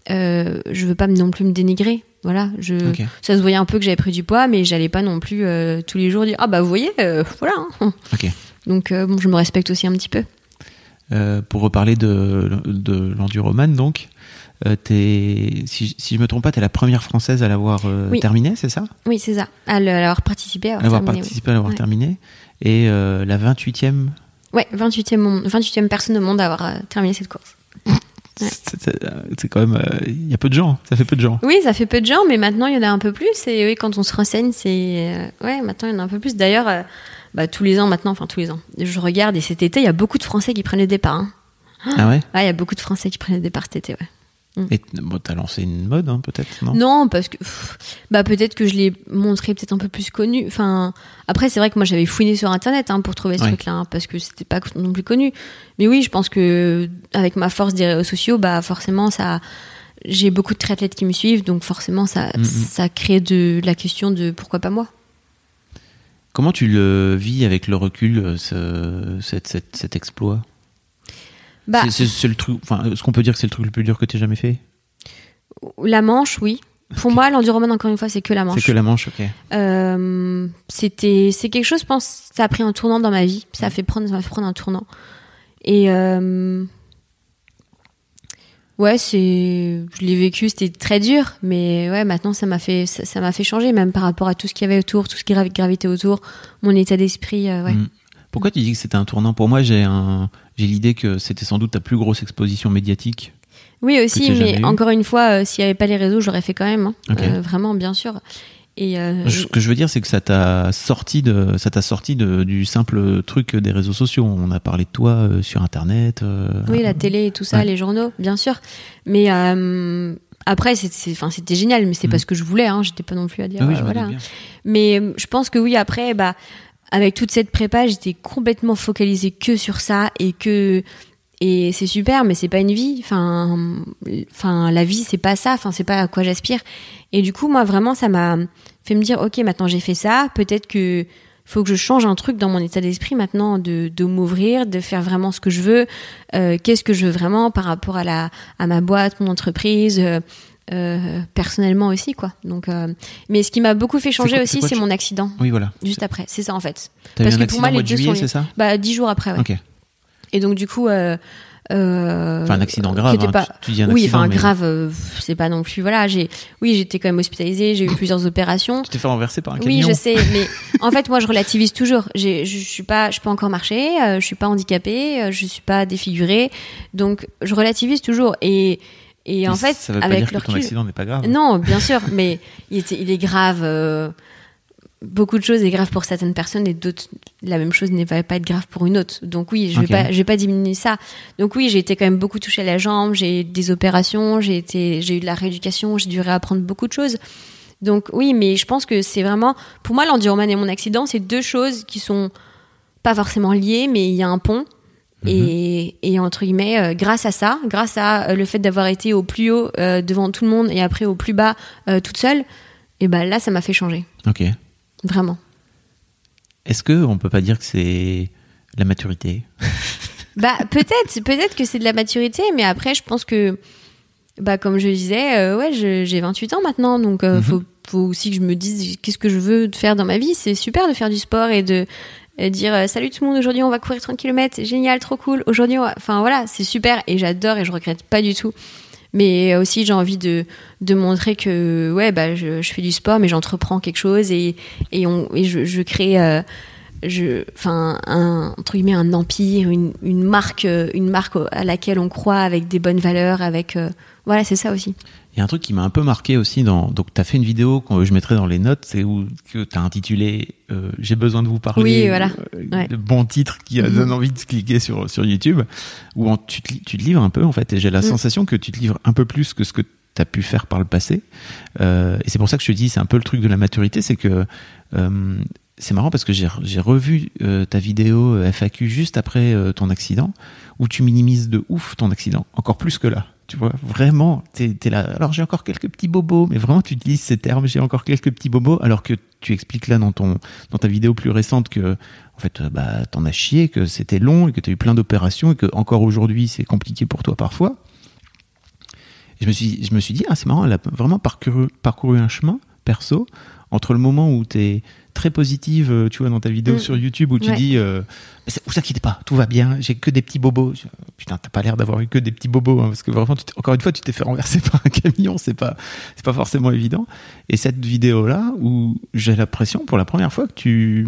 euh, je veux pas non plus me dénigrer voilà. Je ça se voyait un peu que j'avais pris du poids mais j'allais pas non plus euh, tous les jours dire ah bah vous voyez voilà hein. Donc bon je me respecte aussi un petit peu. Pour reparler de, de l'enduroman, donc, euh, si, si je me trompe pas, t'es la première française à l'avoir euh, Oui. terminé, c'est ça? Oui c'est ça à le- à avoir participé à À avoir terminé, oui. participé à l'avoir Ouais. terminé. Et euh, la 28e, ouais 28e monde- 28e personne au monde à avoir euh, terminé cette course Ouais. c'est, quand même. euh, Il y a peu de gens, ça fait peu de gens. Oui, ça fait peu de gens, mais maintenant il y en a un peu plus. Et oui, quand on se renseigne, c'est euh, ouais, maintenant il y en a un peu plus. D'ailleurs, euh, bah, tous les ans maintenant, enfin tous les ans, je regarde et cet été, il y a beaucoup de Français qui prennent le départ. hein. Ah ouais? Ouais, il y a beaucoup de Français qui prennent le départ cet été. Ouais. Et bon, t'as lancé une mode, hein, peut-être, non? Non, parce que pff, bah peut-être que je l'ai montré peut-être un peu plus connu. Enfin, après c'est vrai que moi j'avais fouiné sur internet hein, pour trouver ce Ouais. truc-là, hein, parce que c'était pas non plus connu. Mais oui, je pense que avec ma force des réseaux sociaux, bah forcément ça, j'ai beaucoup de triathlètes qui me suivent, donc forcément ça, Mhm. ça crée de, la question de pourquoi pas moi. Comment tu le vis avec le recul, euh, ce, cet, cet- cet exploit? Bah, C'est- le truc. Enfin, est-ce qu'on peut dire que c'est le truc le plus dur que tu aies jamais fait? La manche, oui. Pour moi, l'enduroman, encore une fois, c'est que la manche. C'est que la manche, ok. Euh, c'était, c'est quelque chose, je pense, ça a pris un tournant dans ma vie. Ça a fait prendre, ça fait prendre un tournant. Et euh, ouais, c'est, je l'ai vécu, c'était très dur, mais ouais, maintenant ça m'a fait, ça, m'a fait changer, même par rapport à tout ce qu'il y avait autour, tout ce qui gravi- gravitait autour, mon état d'esprit, euh, ouais. Mm. Pourquoi tu dis que c'était un tournant? Pour moi, j'ai un, j'ai l'idée que c'était sans doute ta plus grosse exposition médiatique. Oui aussi, mais encore une fois, euh, s'il n'y avait pas les réseaux, j'aurais fait quand même, hein. Euh, vraiment, bien sûr. Et euh, Ce que je veux dire, c'est que ça t'a sorti de, ça t'a sorti de, du simple truc des réseaux sociaux. On a parlé de toi euh, sur Internet. euh, Oui, la télé et tout ça, Ouais. les journaux, bien sûr. Mais après, c'est- c'est- enfin, c'était génial, mais c'est Mhm. pas ce que je voulais. Hein. J'étais pas non plus à dire. Ah oui, voilà. Mais je pense que oui, après, bah, avec toute cette prépa, j'étais complètement focalisée que sur ça et que et c'est super, mais c'est pas une vie. Enfin, enfin, la vie, c'est pas ça. Enfin, c'est pas à quoi j'aspire. Et du coup, moi, vraiment, ça m'a fait me dire, ok, maintenant j'ai fait ça. Peut-être que faut que je change un truc dans mon état d'esprit maintenant, de, m'ouvrir, de faire vraiment ce que je veux. Euh, Qu'est-ce que je veux vraiment par rapport à la à ma boîte, mon entreprise. euh, euh, personnellement aussi quoi donc euh, mais ce qui m'a beaucoup fait changer quoi- aussi c'est mon accident Oui, voilà. juste après c'est ça en fait eu parce un que pour moi, les deux juillet, sont c'est ça bah dix jours après ouais. Et donc du coup euh, Enfin, un accident grave. hein. pas- Tu, tu dis un oui accident, enfin mais grave c'est pas non plus voilà j'ai oui j'étais quand même hospitalisée j'ai eu plusieurs opérations Tu t'es fait renverser par un oui, camion. je sais, mais en fait, moi, je relativise toujours. Je suis pas, je peux encore marcher, je suis pas handicapée, je suis pas défigurée, donc je relativise toujours. Et et en fait, ça veut pas avec dire le que ton recul, accident n'est pas grave. non, bien sûr, mais il, était, il est grave. euh, beaucoup de choses est grave pour certaines personnes et d'autres, la même chose ne va pas être grave pour une autre. Donc oui, je vais Ok. pas, je vais pas diminuer ça. Donc oui, j'ai été quand même beaucoup touchée à la jambe, j'ai eu des opérations, j'ai été, j'ai eu de la rééducation, j'ai dû réapprendre beaucoup de choses. Donc oui, mais je pense que c'est vraiment, pour moi, l'enduroman et mon accident, c'est deux choses qui sont pas forcément liées, mais il y a un pont. Et, et entre guillemets, euh, grâce à ça, grâce à euh, le fait d'avoir été au plus haut euh, devant tout le monde et après au plus bas toute seule, et ben là, ça m'a fait changer, Ok. vraiment. Est-ce que on peut pas dire que c'est la maturité? Bah peut-être, peut-être que c'est de la maturité, mais après, je pense que, bah comme je disais, ouais, j'ai 28 ans maintenant, donc Mhm. faut, faut aussi que je me dise qu'est-ce que je veux faire dans ma vie. C'est super de faire du sport et de et dire euh, salut tout le monde, aujourd'hui on va courir 30 km, génial, trop cool. Aujourd'hui, va- enfin voilà, c'est super et j'adore et je regrette pas du tout. Mais aussi j'ai envie de, de montrer que ouais bah je, fais du sport mais j'entreprends quelque chose et, et, on, et je, crée euh, je, enfin, un, entre guillemets, un empire, une, marque, euh, une marque à laquelle on croit avec des bonnes valeurs, avec, euh, voilà, c'est ça aussi. Il y a un truc qui m'a un peu marqué aussi dans. Donc, tu as fait une vidéo que je mettrai dans les notes, c'est où que tu as intitulé euh, J'ai besoin de vous parler. Oui, voilà. Euh, Ouais. Le bon titre qui Mhm. donne envie de cliquer sur, sur YouTube, où tu, te, tu te livres un peu, en fait, et j'ai la Mhm. sensation que tu te livres un peu plus que ce que tu as pu faire par le passé. Euh, et c'est pour ça que je te dis, c'est un peu le truc de la maturité, c'est que. euh, c'est marrant parce que j'ai j'ai revu euh, ta vidéo euh, FAQ juste après euh, ton accident où tu minimises de ouf ton accident, encore plus que là. Tu vois, vraiment, t'es es là. Alors j'ai encore quelques petits bobos, mais vraiment tu utilises ces termes, j'ai encore quelques petits bobos, alors que tu expliques là dans, ton, dans ta vidéo plus récente que, en fait, euh, bah, t'en as chié, que c'était long et que t'as eu plein d'opérations et que encore aujourd'hui c'est compliqué pour toi parfois. Et je me suis, je me suis dit, ah c'est marrant, elle a vraiment parcouru, parcouru un chemin perso entre le moment où t'es très positive, euh, tu vois, dans ta vidéo Mm. sur YouTube où tu Ouais. dis, euh, vous inquiétez pas, tout va bien, j'ai que des petits bobos. Je- Putain, t'as pas l'air d'avoir eu que des petits bobos, hein, parce que vraiment, tu encore une fois, tu t'es fait renverser par un camion, c'est pas, c'est pas forcément évident. Et cette vidéo-là, où j'ai l'impression, pour la première fois, que tu,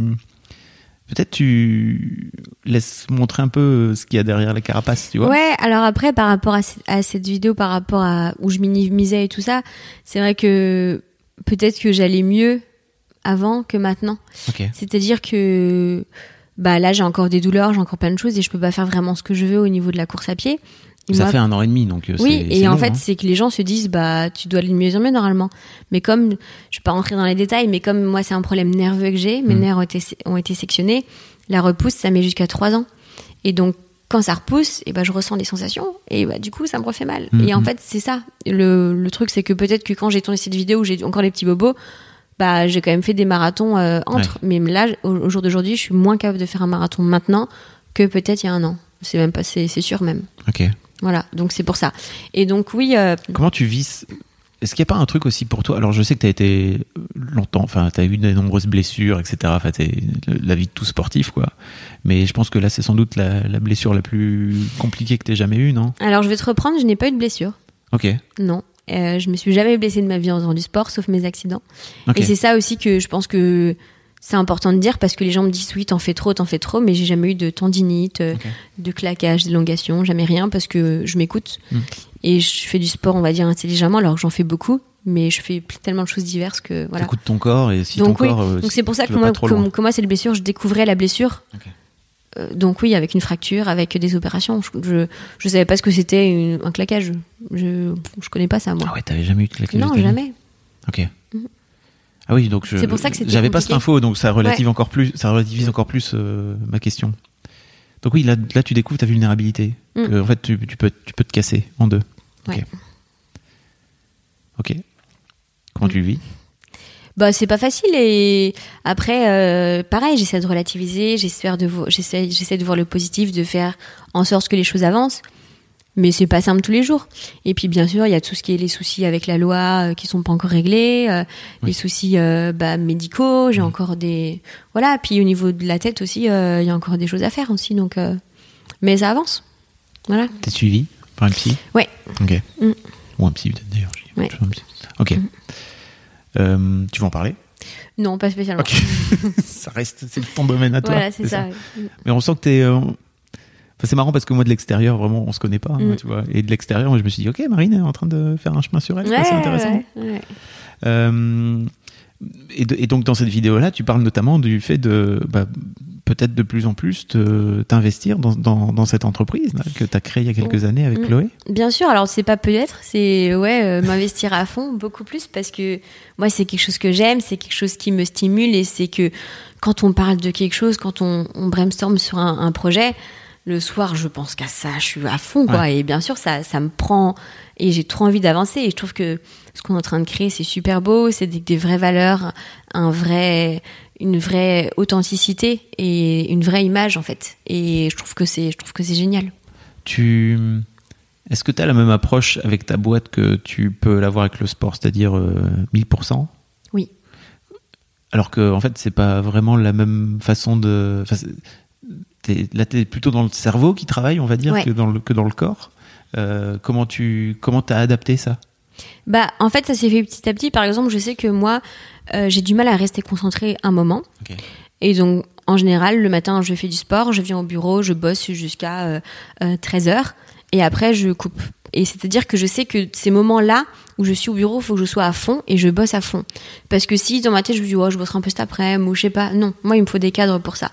peut-être tu laisses montrer un peu ce qu'il y a derrière la carapace, tu vois. Ouais, alors après, par rapport à, à cette vidéo, par rapport à où je minimisais et tout ça, c'est vrai que peut-être que j'allais mieux avant que maintenant. C'est-à-dire que bah là, j'ai encore des douleurs, j'ai encore plein de choses et je peux pas faire vraiment ce que je veux au niveau de la course à pied. Et Ça moi, fait un an et demi, donc euh, Oui, et en fait, hein. c'est que les gens se disent, bah, tu dois aller de mieux en mieux normalement. Mais comme, je vais pas rentrer dans les détails, mais comme moi, c'est un problème nerveux que j'ai, mes Mm. nerfs ont été, ont été sectionnés, la repousse, ça met jusqu'à trois ans. Et donc, quand ça repousse, et ben, je ressens des sensations, et bah, du coup, ça me refait mal. Et en mm. fait, c'est ça. Le, le truc, c'est que peut-être que quand j'ai tourné cette vidéo où j'ai encore les petits bobos, bah, j'ai quand même fait des marathons euh, entre. Mais là, au, au jour d'aujourd'hui, je suis moins capable de faire un marathon maintenant que peut-être il y a un an. c'est même pas, c'est sûr même. Ok. Voilà, donc c'est pour ça. Et donc oui, euh, Comment tu vis Est-ce qu'il n'y a pas un truc aussi pour toi? Alors, je sais que tu as été longtemps, enfin, tu as eu de nombreuses blessures, etc. Enfin, t'es la vie de tout sportif, quoi. Mais je pense que là, c'est sans doute la, la blessure la plus compliquée que tu jamais eue, non? Alors je vais te reprendre, je n'ai pas eu de blessure. Ok. Non. Euh, je me suis jamais blessée de ma vie en faisant du sport, sauf mes accidents. Et c'est ça aussi que je pense que c'est important de dire parce que les gens me disent oui, t'en fais trop, t'en fais trop, mais j'ai jamais eu de tendinite, euh, de claquage, d'élongation, jamais rien parce que je m'écoute Mm. et je fais du sport, on va dire intelligemment, alors que j'en fais beaucoup, mais je fais tellement de choses diverses que voilà. T'écoutes ton corps et si Donc ton oui, corps. euh, donc c'est pour ça que moi, loin. que moi cette blessure, je découvrais la blessure. Euh, donc oui, avec une fracture, avec des opérations. Je je, je savais pas ce que c'était un claquage. Je je connais pas ça moi. Ah ouais, t'avais jamais eu de claquage non, jamais. Ok. Ah oui, donc je. C'est pour ça que c'était J'avais pas cette info, donc ça relative encore plus, ça relativise encore plus euh, ma question. Donc oui, là, là tu découvres ta vulnérabilité. Mm. Que, en fait, tu, tu peux, tu peux te casser en deux. Ok. Ouais. Ok. Comment tu le vis? Bah c'est pas facile et après euh, pareil j'essaie de relativiser, j'essaie de j'essaie j'essaie de voir le positif, de faire en sorte que les choses avancent. Mais c'est pas simple tous les jours. Et puis bien sûr il y a tout ce qui est les soucis avec la loi euh, qui sont pas encore réglés, euh, Oui. les soucis euh, bah, médicaux, j'ai encore des voilà. Puis au niveau de la tête aussi il y a encore des choses à faire aussi donc mais ça avance. Voilà. T'es suivi par un psy? Ouais. Ok. Mm. Ou un psy peut-être d'ailleurs. Ouais. je sais pas, un psy. Ok. Euh, tu vas en parler? Non pas spécialement. Ça reste, c'est ton domaine à toi. Voilà c'est ça. Mais on sent que t'es. euh, Enfin, c'est marrant parce que moi de l'extérieur, vraiment, on se connaît pas, hein, Mm. tu vois. Et de l'extérieur, moi, je me suis dit, ok, Marine est en train de faire un chemin sur elle, quoi, c'est intéressant. ouais, ouais. Euh, et, de- et donc dans cette vidéo-là, tu parles notamment du fait de bah, peut-être de plus en plus t'investir dans, dans, dans cette entreprise là, que tu as créée il y a quelques années avec Mm. Chloé? Bien sûr, alors c'est pas peut-être, c'est ouais euh, m'investir à fond beaucoup plus parce que moi c'est quelque chose que j'aime, c'est quelque chose qui me stimule et c'est que quand on parle de quelque chose, quand on, on brainstorm sur un, un projet, le soir je pense qu'à ça, je suis à fond quoi et bien sûr ça ça me prend et j'ai trop envie d'avancer et je trouve que ce qu'on est en train de créer c'est super beau, c'est des, des vraies valeurs, un vrai une vraie authenticité et une vraie image en fait et je trouve que c'est je trouve que c'est génial. Tu est-ce que tu as la même approche avec ta boîte que tu peux l'avoir avec le sport, c'est-à-dire euh, 1000% Oui. Alors que en fait, c'est pas vraiment la même façon de. enfin, t'es- là, tu es plutôt dans le cerveau qui travaille, on va dire, Ouais. que, dans le, que dans le corps. Euh, comment tu comment as adapté ça? Bah, en fait, ça s'est fait petit à petit. Par exemple, je sais que moi, euh, j'ai du mal à rester concentrée un moment. Et donc, en général, le matin, je fais du sport, je viens au bureau, je bosse jusqu'à euh, 13 heures. Et après, je coupe. Et c'est-à-dire que je sais que ces moments-là où je suis au bureau, il faut que je sois à fond et je bosse à fond. Parce que si dans ma tête, je me dis, oh, je bosserai un peu cet après-midi ou je sais pas. Non, moi, il me faut des cadres pour ça.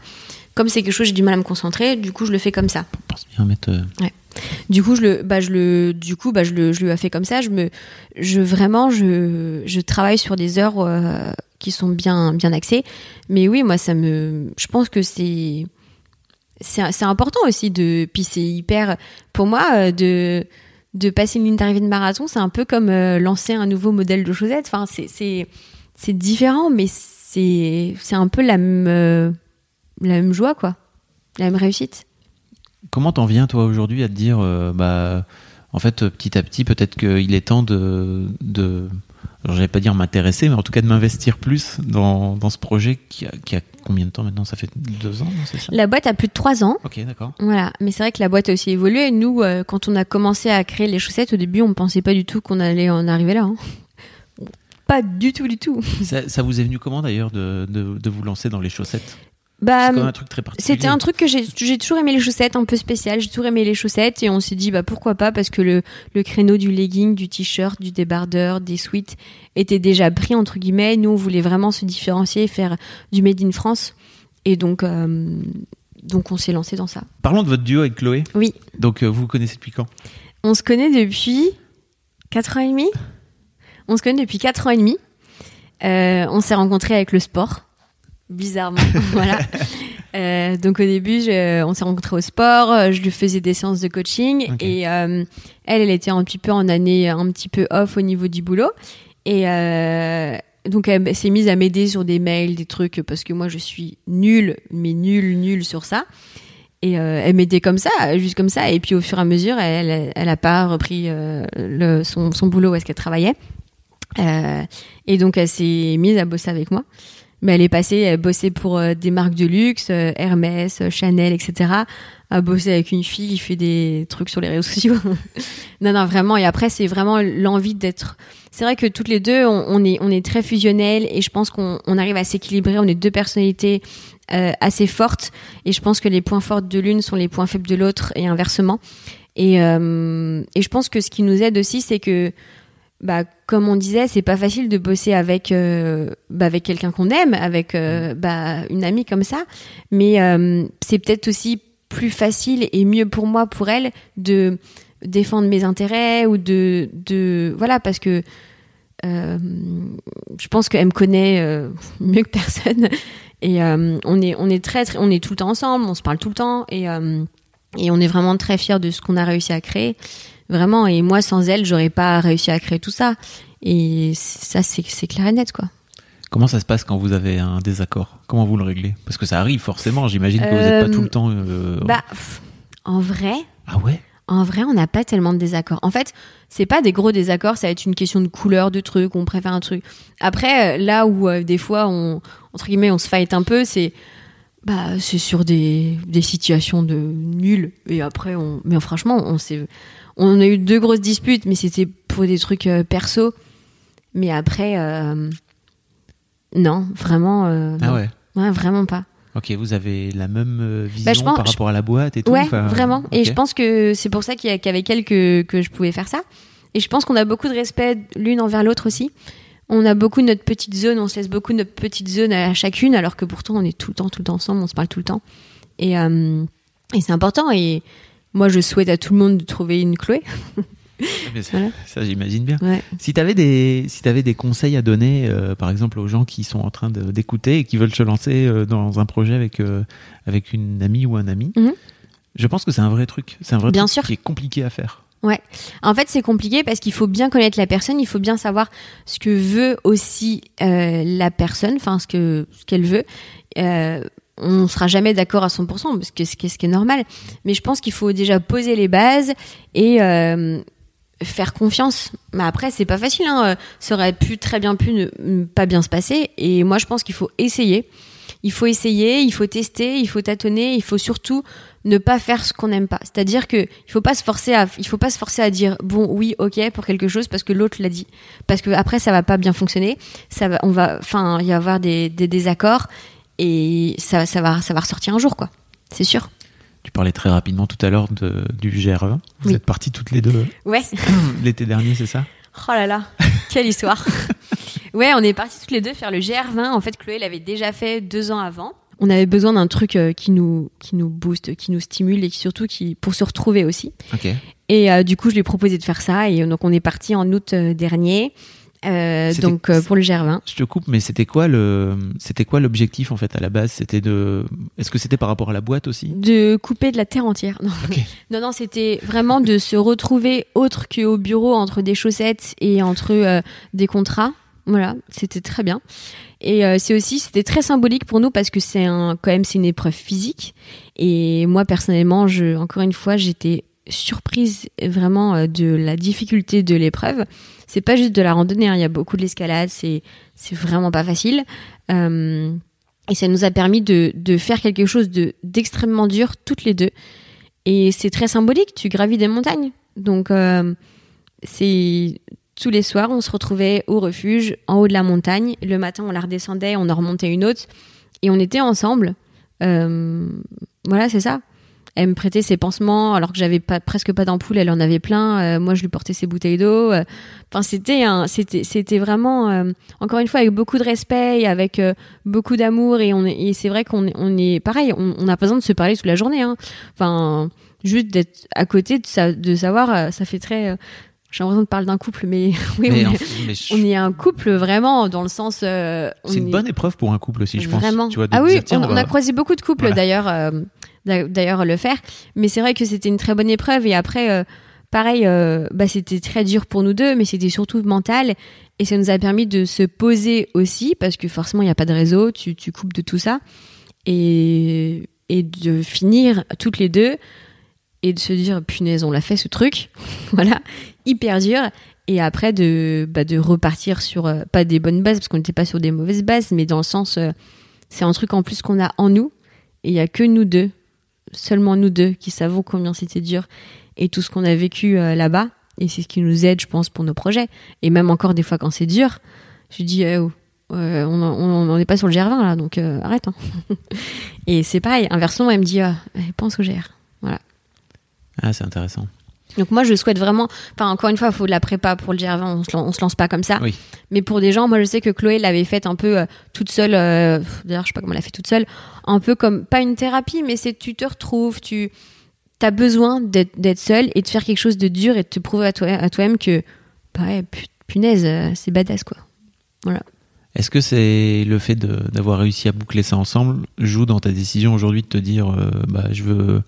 Comme c'est quelque chose, j'ai du mal à me concentrer, du coup, je le fais comme ça. Pense bien mettre. euh, Du coup, je le, bah, je le, du coup, bah, je le, je le fais comme ça. Je me, je vraiment, je, je travaille sur des heures euh, qui sont bien, bien axées. Mais oui, moi, ça me, je pense que c'est, c'est, c'est important aussi de, puis c'est hyper, pour moi, euh, de, de passer une ligne d'arrivée de marathon, c'est un peu comme euh, lancer un nouveau modèle de chaussettes. Enfin, c'est, c'est, c'est différent, mais c'est, c'est un peu la même, euh, la même joie, quoi, la même réussite. Comment t'en viens toi aujourd'hui à te dire, euh, bah, en fait, petit à petit, peut-être qu'il est temps de, de alors j'allais pas dire m'intéresser, mais en tout cas de m'investir plus dans, dans ce projet qui a, qui a combien de temps maintenant? Ça fait deux ans, non C'est ça? La boîte a plus de trois ans. Ok, d'accord. Voilà, mais c'est vrai que la boîte a aussi évolué. Nous, euh, quand on a commencé à créer les chaussettes, au début, on pensait pas du tout qu'on allait en arriver là. hein. Pas du tout, du tout. Ça, ça vous est venu comment d'ailleurs de, de, de vous lancer dans les chaussettes? Bah, C'est quand même un truc très particulier. c'était un truc que j'ai toujours aimé les chaussettes, un peu spécial. J'ai toujours aimé les chaussettes et on s'est dit bah pourquoi pas parce que le, le créneau du legging, du t-shirt, du débardeur, des sweats était déjà pris entre guillemets. Nous, on voulait vraiment se différencier, faire du made in France et donc euh, donc on s'est lancé dans ça. Parlons de votre duo avec Chloé. Oui. Donc euh, vous vous connaissez depuis quand? On se connaît depuis 4 ans et demi. On se connaît depuis 4 ans et demi. Euh, on s'est rencontrés avec le sport, bizarrement. voilà. Euh, donc au début, je- on s'est rencontrés au sport. euh, Je lui faisais des séances de coaching et euh, elle, elle était un petit peu en année, un petit peu off au niveau du boulot. Et euh, donc elle s'est mise à m'aider sur des mails, des trucs parce que moi je suis nulle, mais nulle, nulle sur ça. Et elle m'aidait comme ça, juste comme ça. Et puis au fur et à mesure, elle, elle a pas repris le, son, son boulot où est-ce qu'elle travaillait. Et donc elle s'est mise à bosser avec moi. Mais elle est passée, elle bossait pour euh, des marques de luxe, euh, Hermès, euh, Chanel, etc. À bosser avec une fille qui fait des trucs sur les réseaux sociaux. non, non, vraiment. Et après, c'est vraiment l'envie d'être. C'est vrai que toutes les deux, on, on, est, on est très fusionnels et je pense qu'on on arrive à s'équilibrer. On est deux personnalités euh, assez fortes et je pense que les points forts de l'une sont les points faibles de l'autre et inversement. Et, euh, et je pense que ce qui nous aide aussi, c'est que bah, comme on disait, c'est pas facile de bosser avec euh, bah, avec quelqu'un qu'on aime, avec euh, bah, une amie comme ça. Mais euh, c'est peut-être aussi plus facile et mieux pour moi, pour elle, de défendre mes intérêts ou de de voilà parce que je pense qu'elle me connaît mieux que personne. Et on est on est très, très on est tout le temps ensemble, on se parle tout le temps. Et et on est vraiment très fiers de ce qu'on a réussi à créer. Vraiment. Et moi, sans elle, j'aurais pas réussi à créer tout ça. Et ça, c'est clair et net, quoi. Comment ça se passe quand vous avez un désaccord? Comment vous le réglez? Parce que ça arrive forcément, j'imagine que vous n'êtes pas Euh, tout le temps... euh, Bah, en vrai, Ah ouais? en vrai, on n'a pas tellement de désaccords. En fait, c'est pas des gros désaccords, ça va être une question de couleur de truc, on préfère un truc. Après, euh, là où euh, des fois on entre guillemets on se fight un peu, c'est bah c'est sur des, des situations de nul et après on mais franchement, on s'est on a eu deux grosses disputes mais c'était pour des trucs euh, perso. Mais après euh, non, vraiment euh, Ah non. ouais Ouais, vraiment pas. Ok, vous avez la même euh, vision Bah, pense- par rapport à la boîte et tout Ouais, enfin, vraiment. Et je pense que c'est pour ça qu'avec elle que, que je pouvais faire ça. Et je pense qu'on a beaucoup de respect l'une envers l'autre aussi. On a beaucoup de notre petite zone, on se laisse beaucoup de notre petite zone à chacune, alors que pourtant on est tout le temps, tout le temps ensemble, on se parle tout le temps. Et, euh, et c'est important. Et moi, je souhaite à tout le monde de trouver une Chloé. Ah, mais ça, Voilà. ça, j'imagine bien. Ouais. Si tu avais des si t'avais des conseils à donner, euh, par exemple aux gens qui sont en train d'écouter et qui veulent se lancer euh, dans un projet avec euh, avec une amie ou un ami, Mhm. je pense que c'est un vrai truc. C'est un vrai Bien truc sûr. qui est compliqué à faire. Ouais. En fait, c'est compliqué parce qu'il faut bien connaître la personne, il faut bien savoir ce que veut aussi euh, la personne, enfin ce que ce qu'elle veut. Euh, on sera jamais d'accord à 100% parce que ce qui est normal. Mais je pense qu'il faut déjà poser les bases et euh, faire confiance. Mais après, c'est pas facile. Hein. Ça aurait pu très bien pu ne pas bien se passer. Et moi, je pense qu'il faut essayer. Il faut essayer, il faut tester, il faut tâtonner, il faut surtout ne pas faire ce qu'on n'aime pas. C'est-à-dire que il faut pas se forcer à, il faut pas se forcer à dire bon oui ok pour quelque chose parce que l'autre l'a dit. Parce que après ça va pas bien fonctionner. Ça va, on va, enfin il va y avoir des, des désaccords et ça, ça va, ça va ressortir un jour quoi. C'est sûr. Tu parlais très rapidement tout à l'heure du GRE. Vous Oui. êtes partis toutes les deux Ouais. l'été dernier, c'est ça? Oh là là, quelle histoire. ouais, on est partis toutes les deux faire le GR20. En fait, Chloé l'avait déjà fait deux ans avant. On avait besoin d'un truc euh, qui nous qui nous booste, qui nous stimule et qui surtout qui pour se retrouver aussi. Ok. Et euh, du coup, je lui ai proposé de faire ça. Et donc, on est parti en août euh, dernier. Euh, donc euh, pour le GR20. Je te coupe, mais c'était quoi le c'était quoi l'objectif en fait à la base? C'était de est-ce que c'était par rapport à la boîte aussi? De couper de la terre entière. Non, non, non c'était vraiment de se retrouver autre qu'au bureau entre des chaussettes et entre euh, des contrats. Voilà, c'était très bien. Et euh, c'est aussi, c'était très symbolique pour nous parce que c'est un, quand même, c'est une épreuve physique. Et moi, personnellement, je, encore une fois, j'étais surprise vraiment euh, de la difficulté de l'épreuve. C'est pas juste de la randonnée, hein, il y a beaucoup de l'escalade, c'est, vraiment pas facile. Euh, et ça nous a permis de, de faire quelque chose de, d'extrêmement dur toutes les deux. Et c'est très symbolique, tu gravis des montagnes. Donc, c'est tous les soirs, on se retrouvait au refuge, en haut de la montagne. Le matin, on la redescendait, on en remontait une autre. Et on était ensemble. Euh, voilà, c'est ça. Elle me prêtait ses pansements alors que j'avais presque pas d'ampoule, elle en avait plein. Euh, moi, je lui portais ses bouteilles d'eau. Euh, Enfin, c'était vraiment, encore une fois, avec beaucoup de respect et avec beaucoup d'amour. Et c'est vrai qu'on est, pareil. On n'a pas besoin de se parler toute la journée. Hein. Enfin, juste d'être à côté de, de savoir, ça fait très. J'ai l'impression de parler d'un couple, mais oui, Mais on, est, fait, mais je- on est un couple vraiment dans le sens. euh, c'est une est- bonne épreuve pour un couple aussi, je pense. Vraiment. Tu vois, ah oui, dire, tiens, on, on va- a croisé beaucoup de couples Voilà. d'ailleurs, euh, d'a- d'ailleurs le faire. Mais c'est vrai que c'était une très bonne épreuve et après, euh, pareil, euh, bah, c'était très dur pour nous deux, mais c'était surtout mental et ça nous a permis de se poser aussi parce que forcément il n'y a pas de réseau, tu, tu coupes de tout ça et et de finir toutes les deux et de se dire punaise on l'a fait ce truc voilà hyper dur. Et après de bah, de repartir sur euh, pas des bonnes bases parce qu'on n'était pas sur des mauvaises bases mais dans le sens euh, c'est un truc en plus qu'on a en nous. Et il y a que nous deux seulement nous deux qui savons combien c'était dur et tout ce qu'on a vécu euh, là-bas. Et c'est ce qui nous aide je pense pour nos projets. Et même encore des fois quand c'est dur je dis oh, on n'est pas sur le GR20 là donc arrête hein. et c'est pareil inversement elle me dit eh, pense au GR voilà. Ah, c'est intéressant. Donc moi je souhaite vraiment enfin encore une fois il faut de la prépa pour le GR20 on se, on se lance pas comme ça. Oui. mais pour des gens moi je sais que Chloé l'avait faite un peu euh, toute seule euh, d'ailleurs je sais pas comment elle l'a fait toute seule un peu comme pas une thérapie mais c'est tu te retrouves tu as besoin d'être seule et de faire quelque chose de dur et de te prouver à toi à toi-même que bah ouais, pu- punaise euh, c'est badass quoi. Voilà. Est-ce que c'est le fait d'avoir réussi à boucler ça ensemble joue dans ta décision aujourd'hui de te dire bah je veux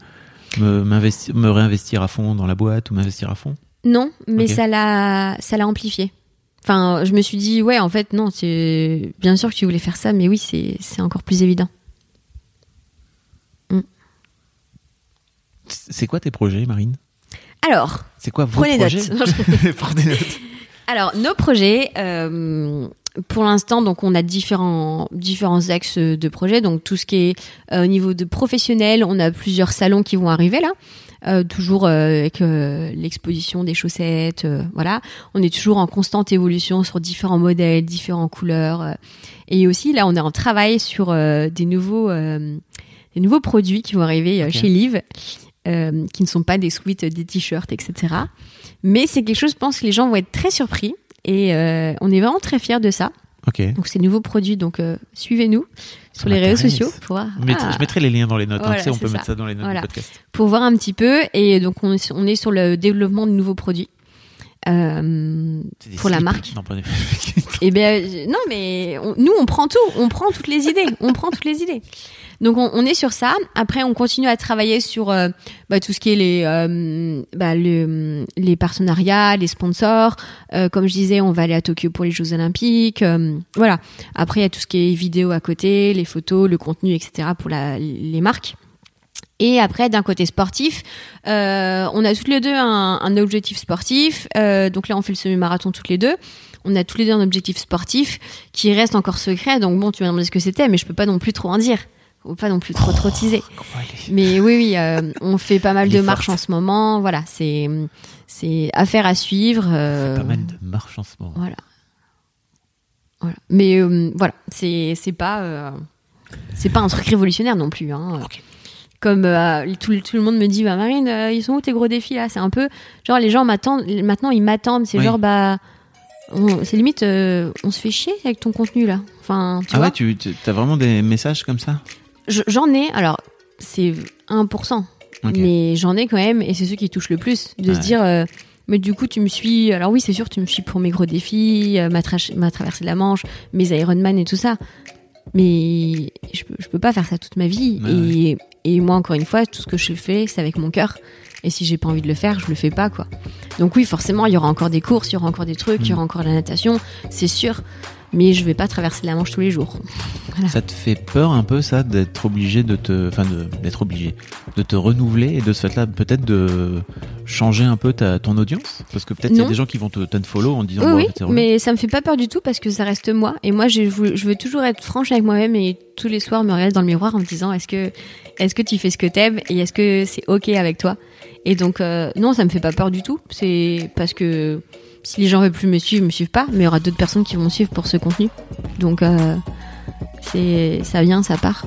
me, réinvestir à fond dans la boîte ou m'investir à fond? Non, mais ça l'a, ça l'a amplifié. Enfin, je me suis dit, ouais, en fait, non, c'est bien sûr que tu voulais faire ça, mais oui, c'est, c'est encore plus évident. C'est quoi tes projets, Marine? Alors, C'est quoi vos Prenez projets? note. Prenez note. alors nos projets, euh, pour l'instant, donc on a différents différents axes de projets. Donc tout ce qui est euh, au niveau de professionnel, on a plusieurs salons qui vont arriver là. Euh, toujours euh, avec euh, l'exposition des chaussettes, euh, voilà. On est toujours en constante évolution sur différents modèles, différentes couleurs. euh. et aussi là, on est en travail sur euh, des nouveaux euh, des nouveaux produits qui vont arriver euh, chez Liv, euh, qui ne sont pas des sweats, des t-shirts, etc. Mais c'est quelque chose, je pense que les gens vont être très surpris et euh, on est vraiment très fiers de ça. Donc ces nouveaux produits, donc euh, suivez-nous sur les réseaux sociaux pour voir, Je mettrai, ah, je mettrai les liens dans les notes. hein. Voilà, Tu sais, on peut ça. mettre ça dans les notes Voilà. du podcast. pour voir un petit peu. Et donc on, est- on est sur le développement de nouveaux produits. Euh, Pour la marque. Non, et ben euh, non mais on- nous on prend tout, on prend toutes les idées, on prend toutes les idées. Donc on, est sur ça. Après on continue à travailler sur euh, bah, tout ce qui est les euh, bah, partenariats, les sponsors. Euh, comme je disais, on va aller à Tokyo pour les Jeux Olympiques. Voilà. Après il y a tout ce qui est vidéo à côté, les photos, le contenu, etc. pour les marques. Et après, d'un côté sportif, on a toutes les deux un, un objectif sportif. Donc là, on fait le semi-marathon toutes les deux. On a tous les deux un objectif sportif qui reste encore secret. Donc bon, tu m'as demandé ce que c'était, mais je peux pas non plus trop en dire. Faut pas non plus trop trop teaser. Elle est- Mais oui, oui, euh, on fait pas mal de marches en ce moment. Voilà, c'est c'est affaire à suivre. euh, Pas mal de marches en ce moment. Voilà. Voilà. Mais euh, voilà, c'est c'est pas euh, c'est pas un truc révolutionnaire non plus. Hein. Comme tout, le- tout le monde me dit, bah Marine, ils sont où tes gros défis là? C'est un peu genre les gens m'attendent. Maintenant ils m'attendent. C'est Oui. genre bah c'est limite euh, on se fait chier avec ton contenu là. Enfin tu Ah vois? ouais, tu as vraiment des messages comme ça? J'en ai. Alors c'est 1%. Ok. Mais j'en ai quand même, et c'est ceux qui touchent le plus, de Ouais. se dire, euh, mais du coup, tu me suis. Alors oui, c'est sûr, tu me suis pour mes gros défis, euh, ma, tra- ma traversée de la Manche, mes Ironman et tout ça. Mais je peux, je peux pas faire ça toute ma vie. Ouais, et, et moi, encore une fois, tout ce que je fais, c'est avec mon cœur. Et si j'ai pas envie de le faire, je le fais pas, quoi. Donc oui, forcément, il y aura encore des courses, il y aura encore des trucs, il y Mm. aura encore de la natation, c'est sûr. Mais je vais pas traverser la Manche tous les jours. Ça te fait peur un peu ça d'être obligé de te, enfin d'être obligé, de te renouveler et de ce fait-là peut-être de changer un peu ta, ton audience? Parce que peut-être il y a des gens qui vont te follow en disant Oui, bon, oui, en fait, c'est relou. mais ça me fait pas peur du tout parce que ça reste moi. Et moi, je veux, je veux toujours être franche avec moi-même et tous les soirs me regarder dans le miroir en me disant est-ce que, est-ce que tu fais ce que t'aimes et est-ce que c'est ok avec toi? Et donc, euh, non, ça me fait pas peur du tout. C'est parce que si les gens veulent plus me suivre, ils me suivent pas, mais il y aura d'autres personnes qui vont me suivre pour ce contenu. Donc, euh, c'est, ça vient, ça part.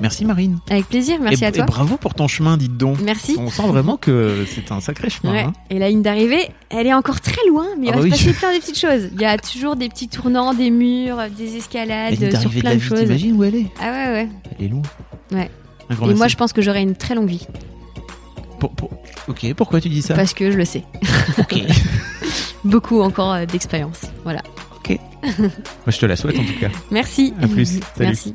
Merci Marine. Avec plaisir, merci et, à et toi. bravo pour ton chemin, dites donc. Merci. On sent vraiment que c'est un sacré chemin. Ouais. hein. Et la ligne d'arrivée, elle est encore très loin, mais il Ah va bah se passer plein de petites choses. Il y a toujours des petits tournants, des murs, des La escalades, sur d'arrivée de plein la de vie, choses. t'imagines où elle est? Ah ouais, ouais. Elle est loin. Ouais. Un grand Et moi, je pense que j'aurai une très longue vie. Pour- pour- Ok, pourquoi tu dis ça Parce que je le sais. Ok. Beaucoup encore euh, d'expérience. Voilà. Moi, je te la souhaite en tout cas. Merci. À plus. Salut. Merci.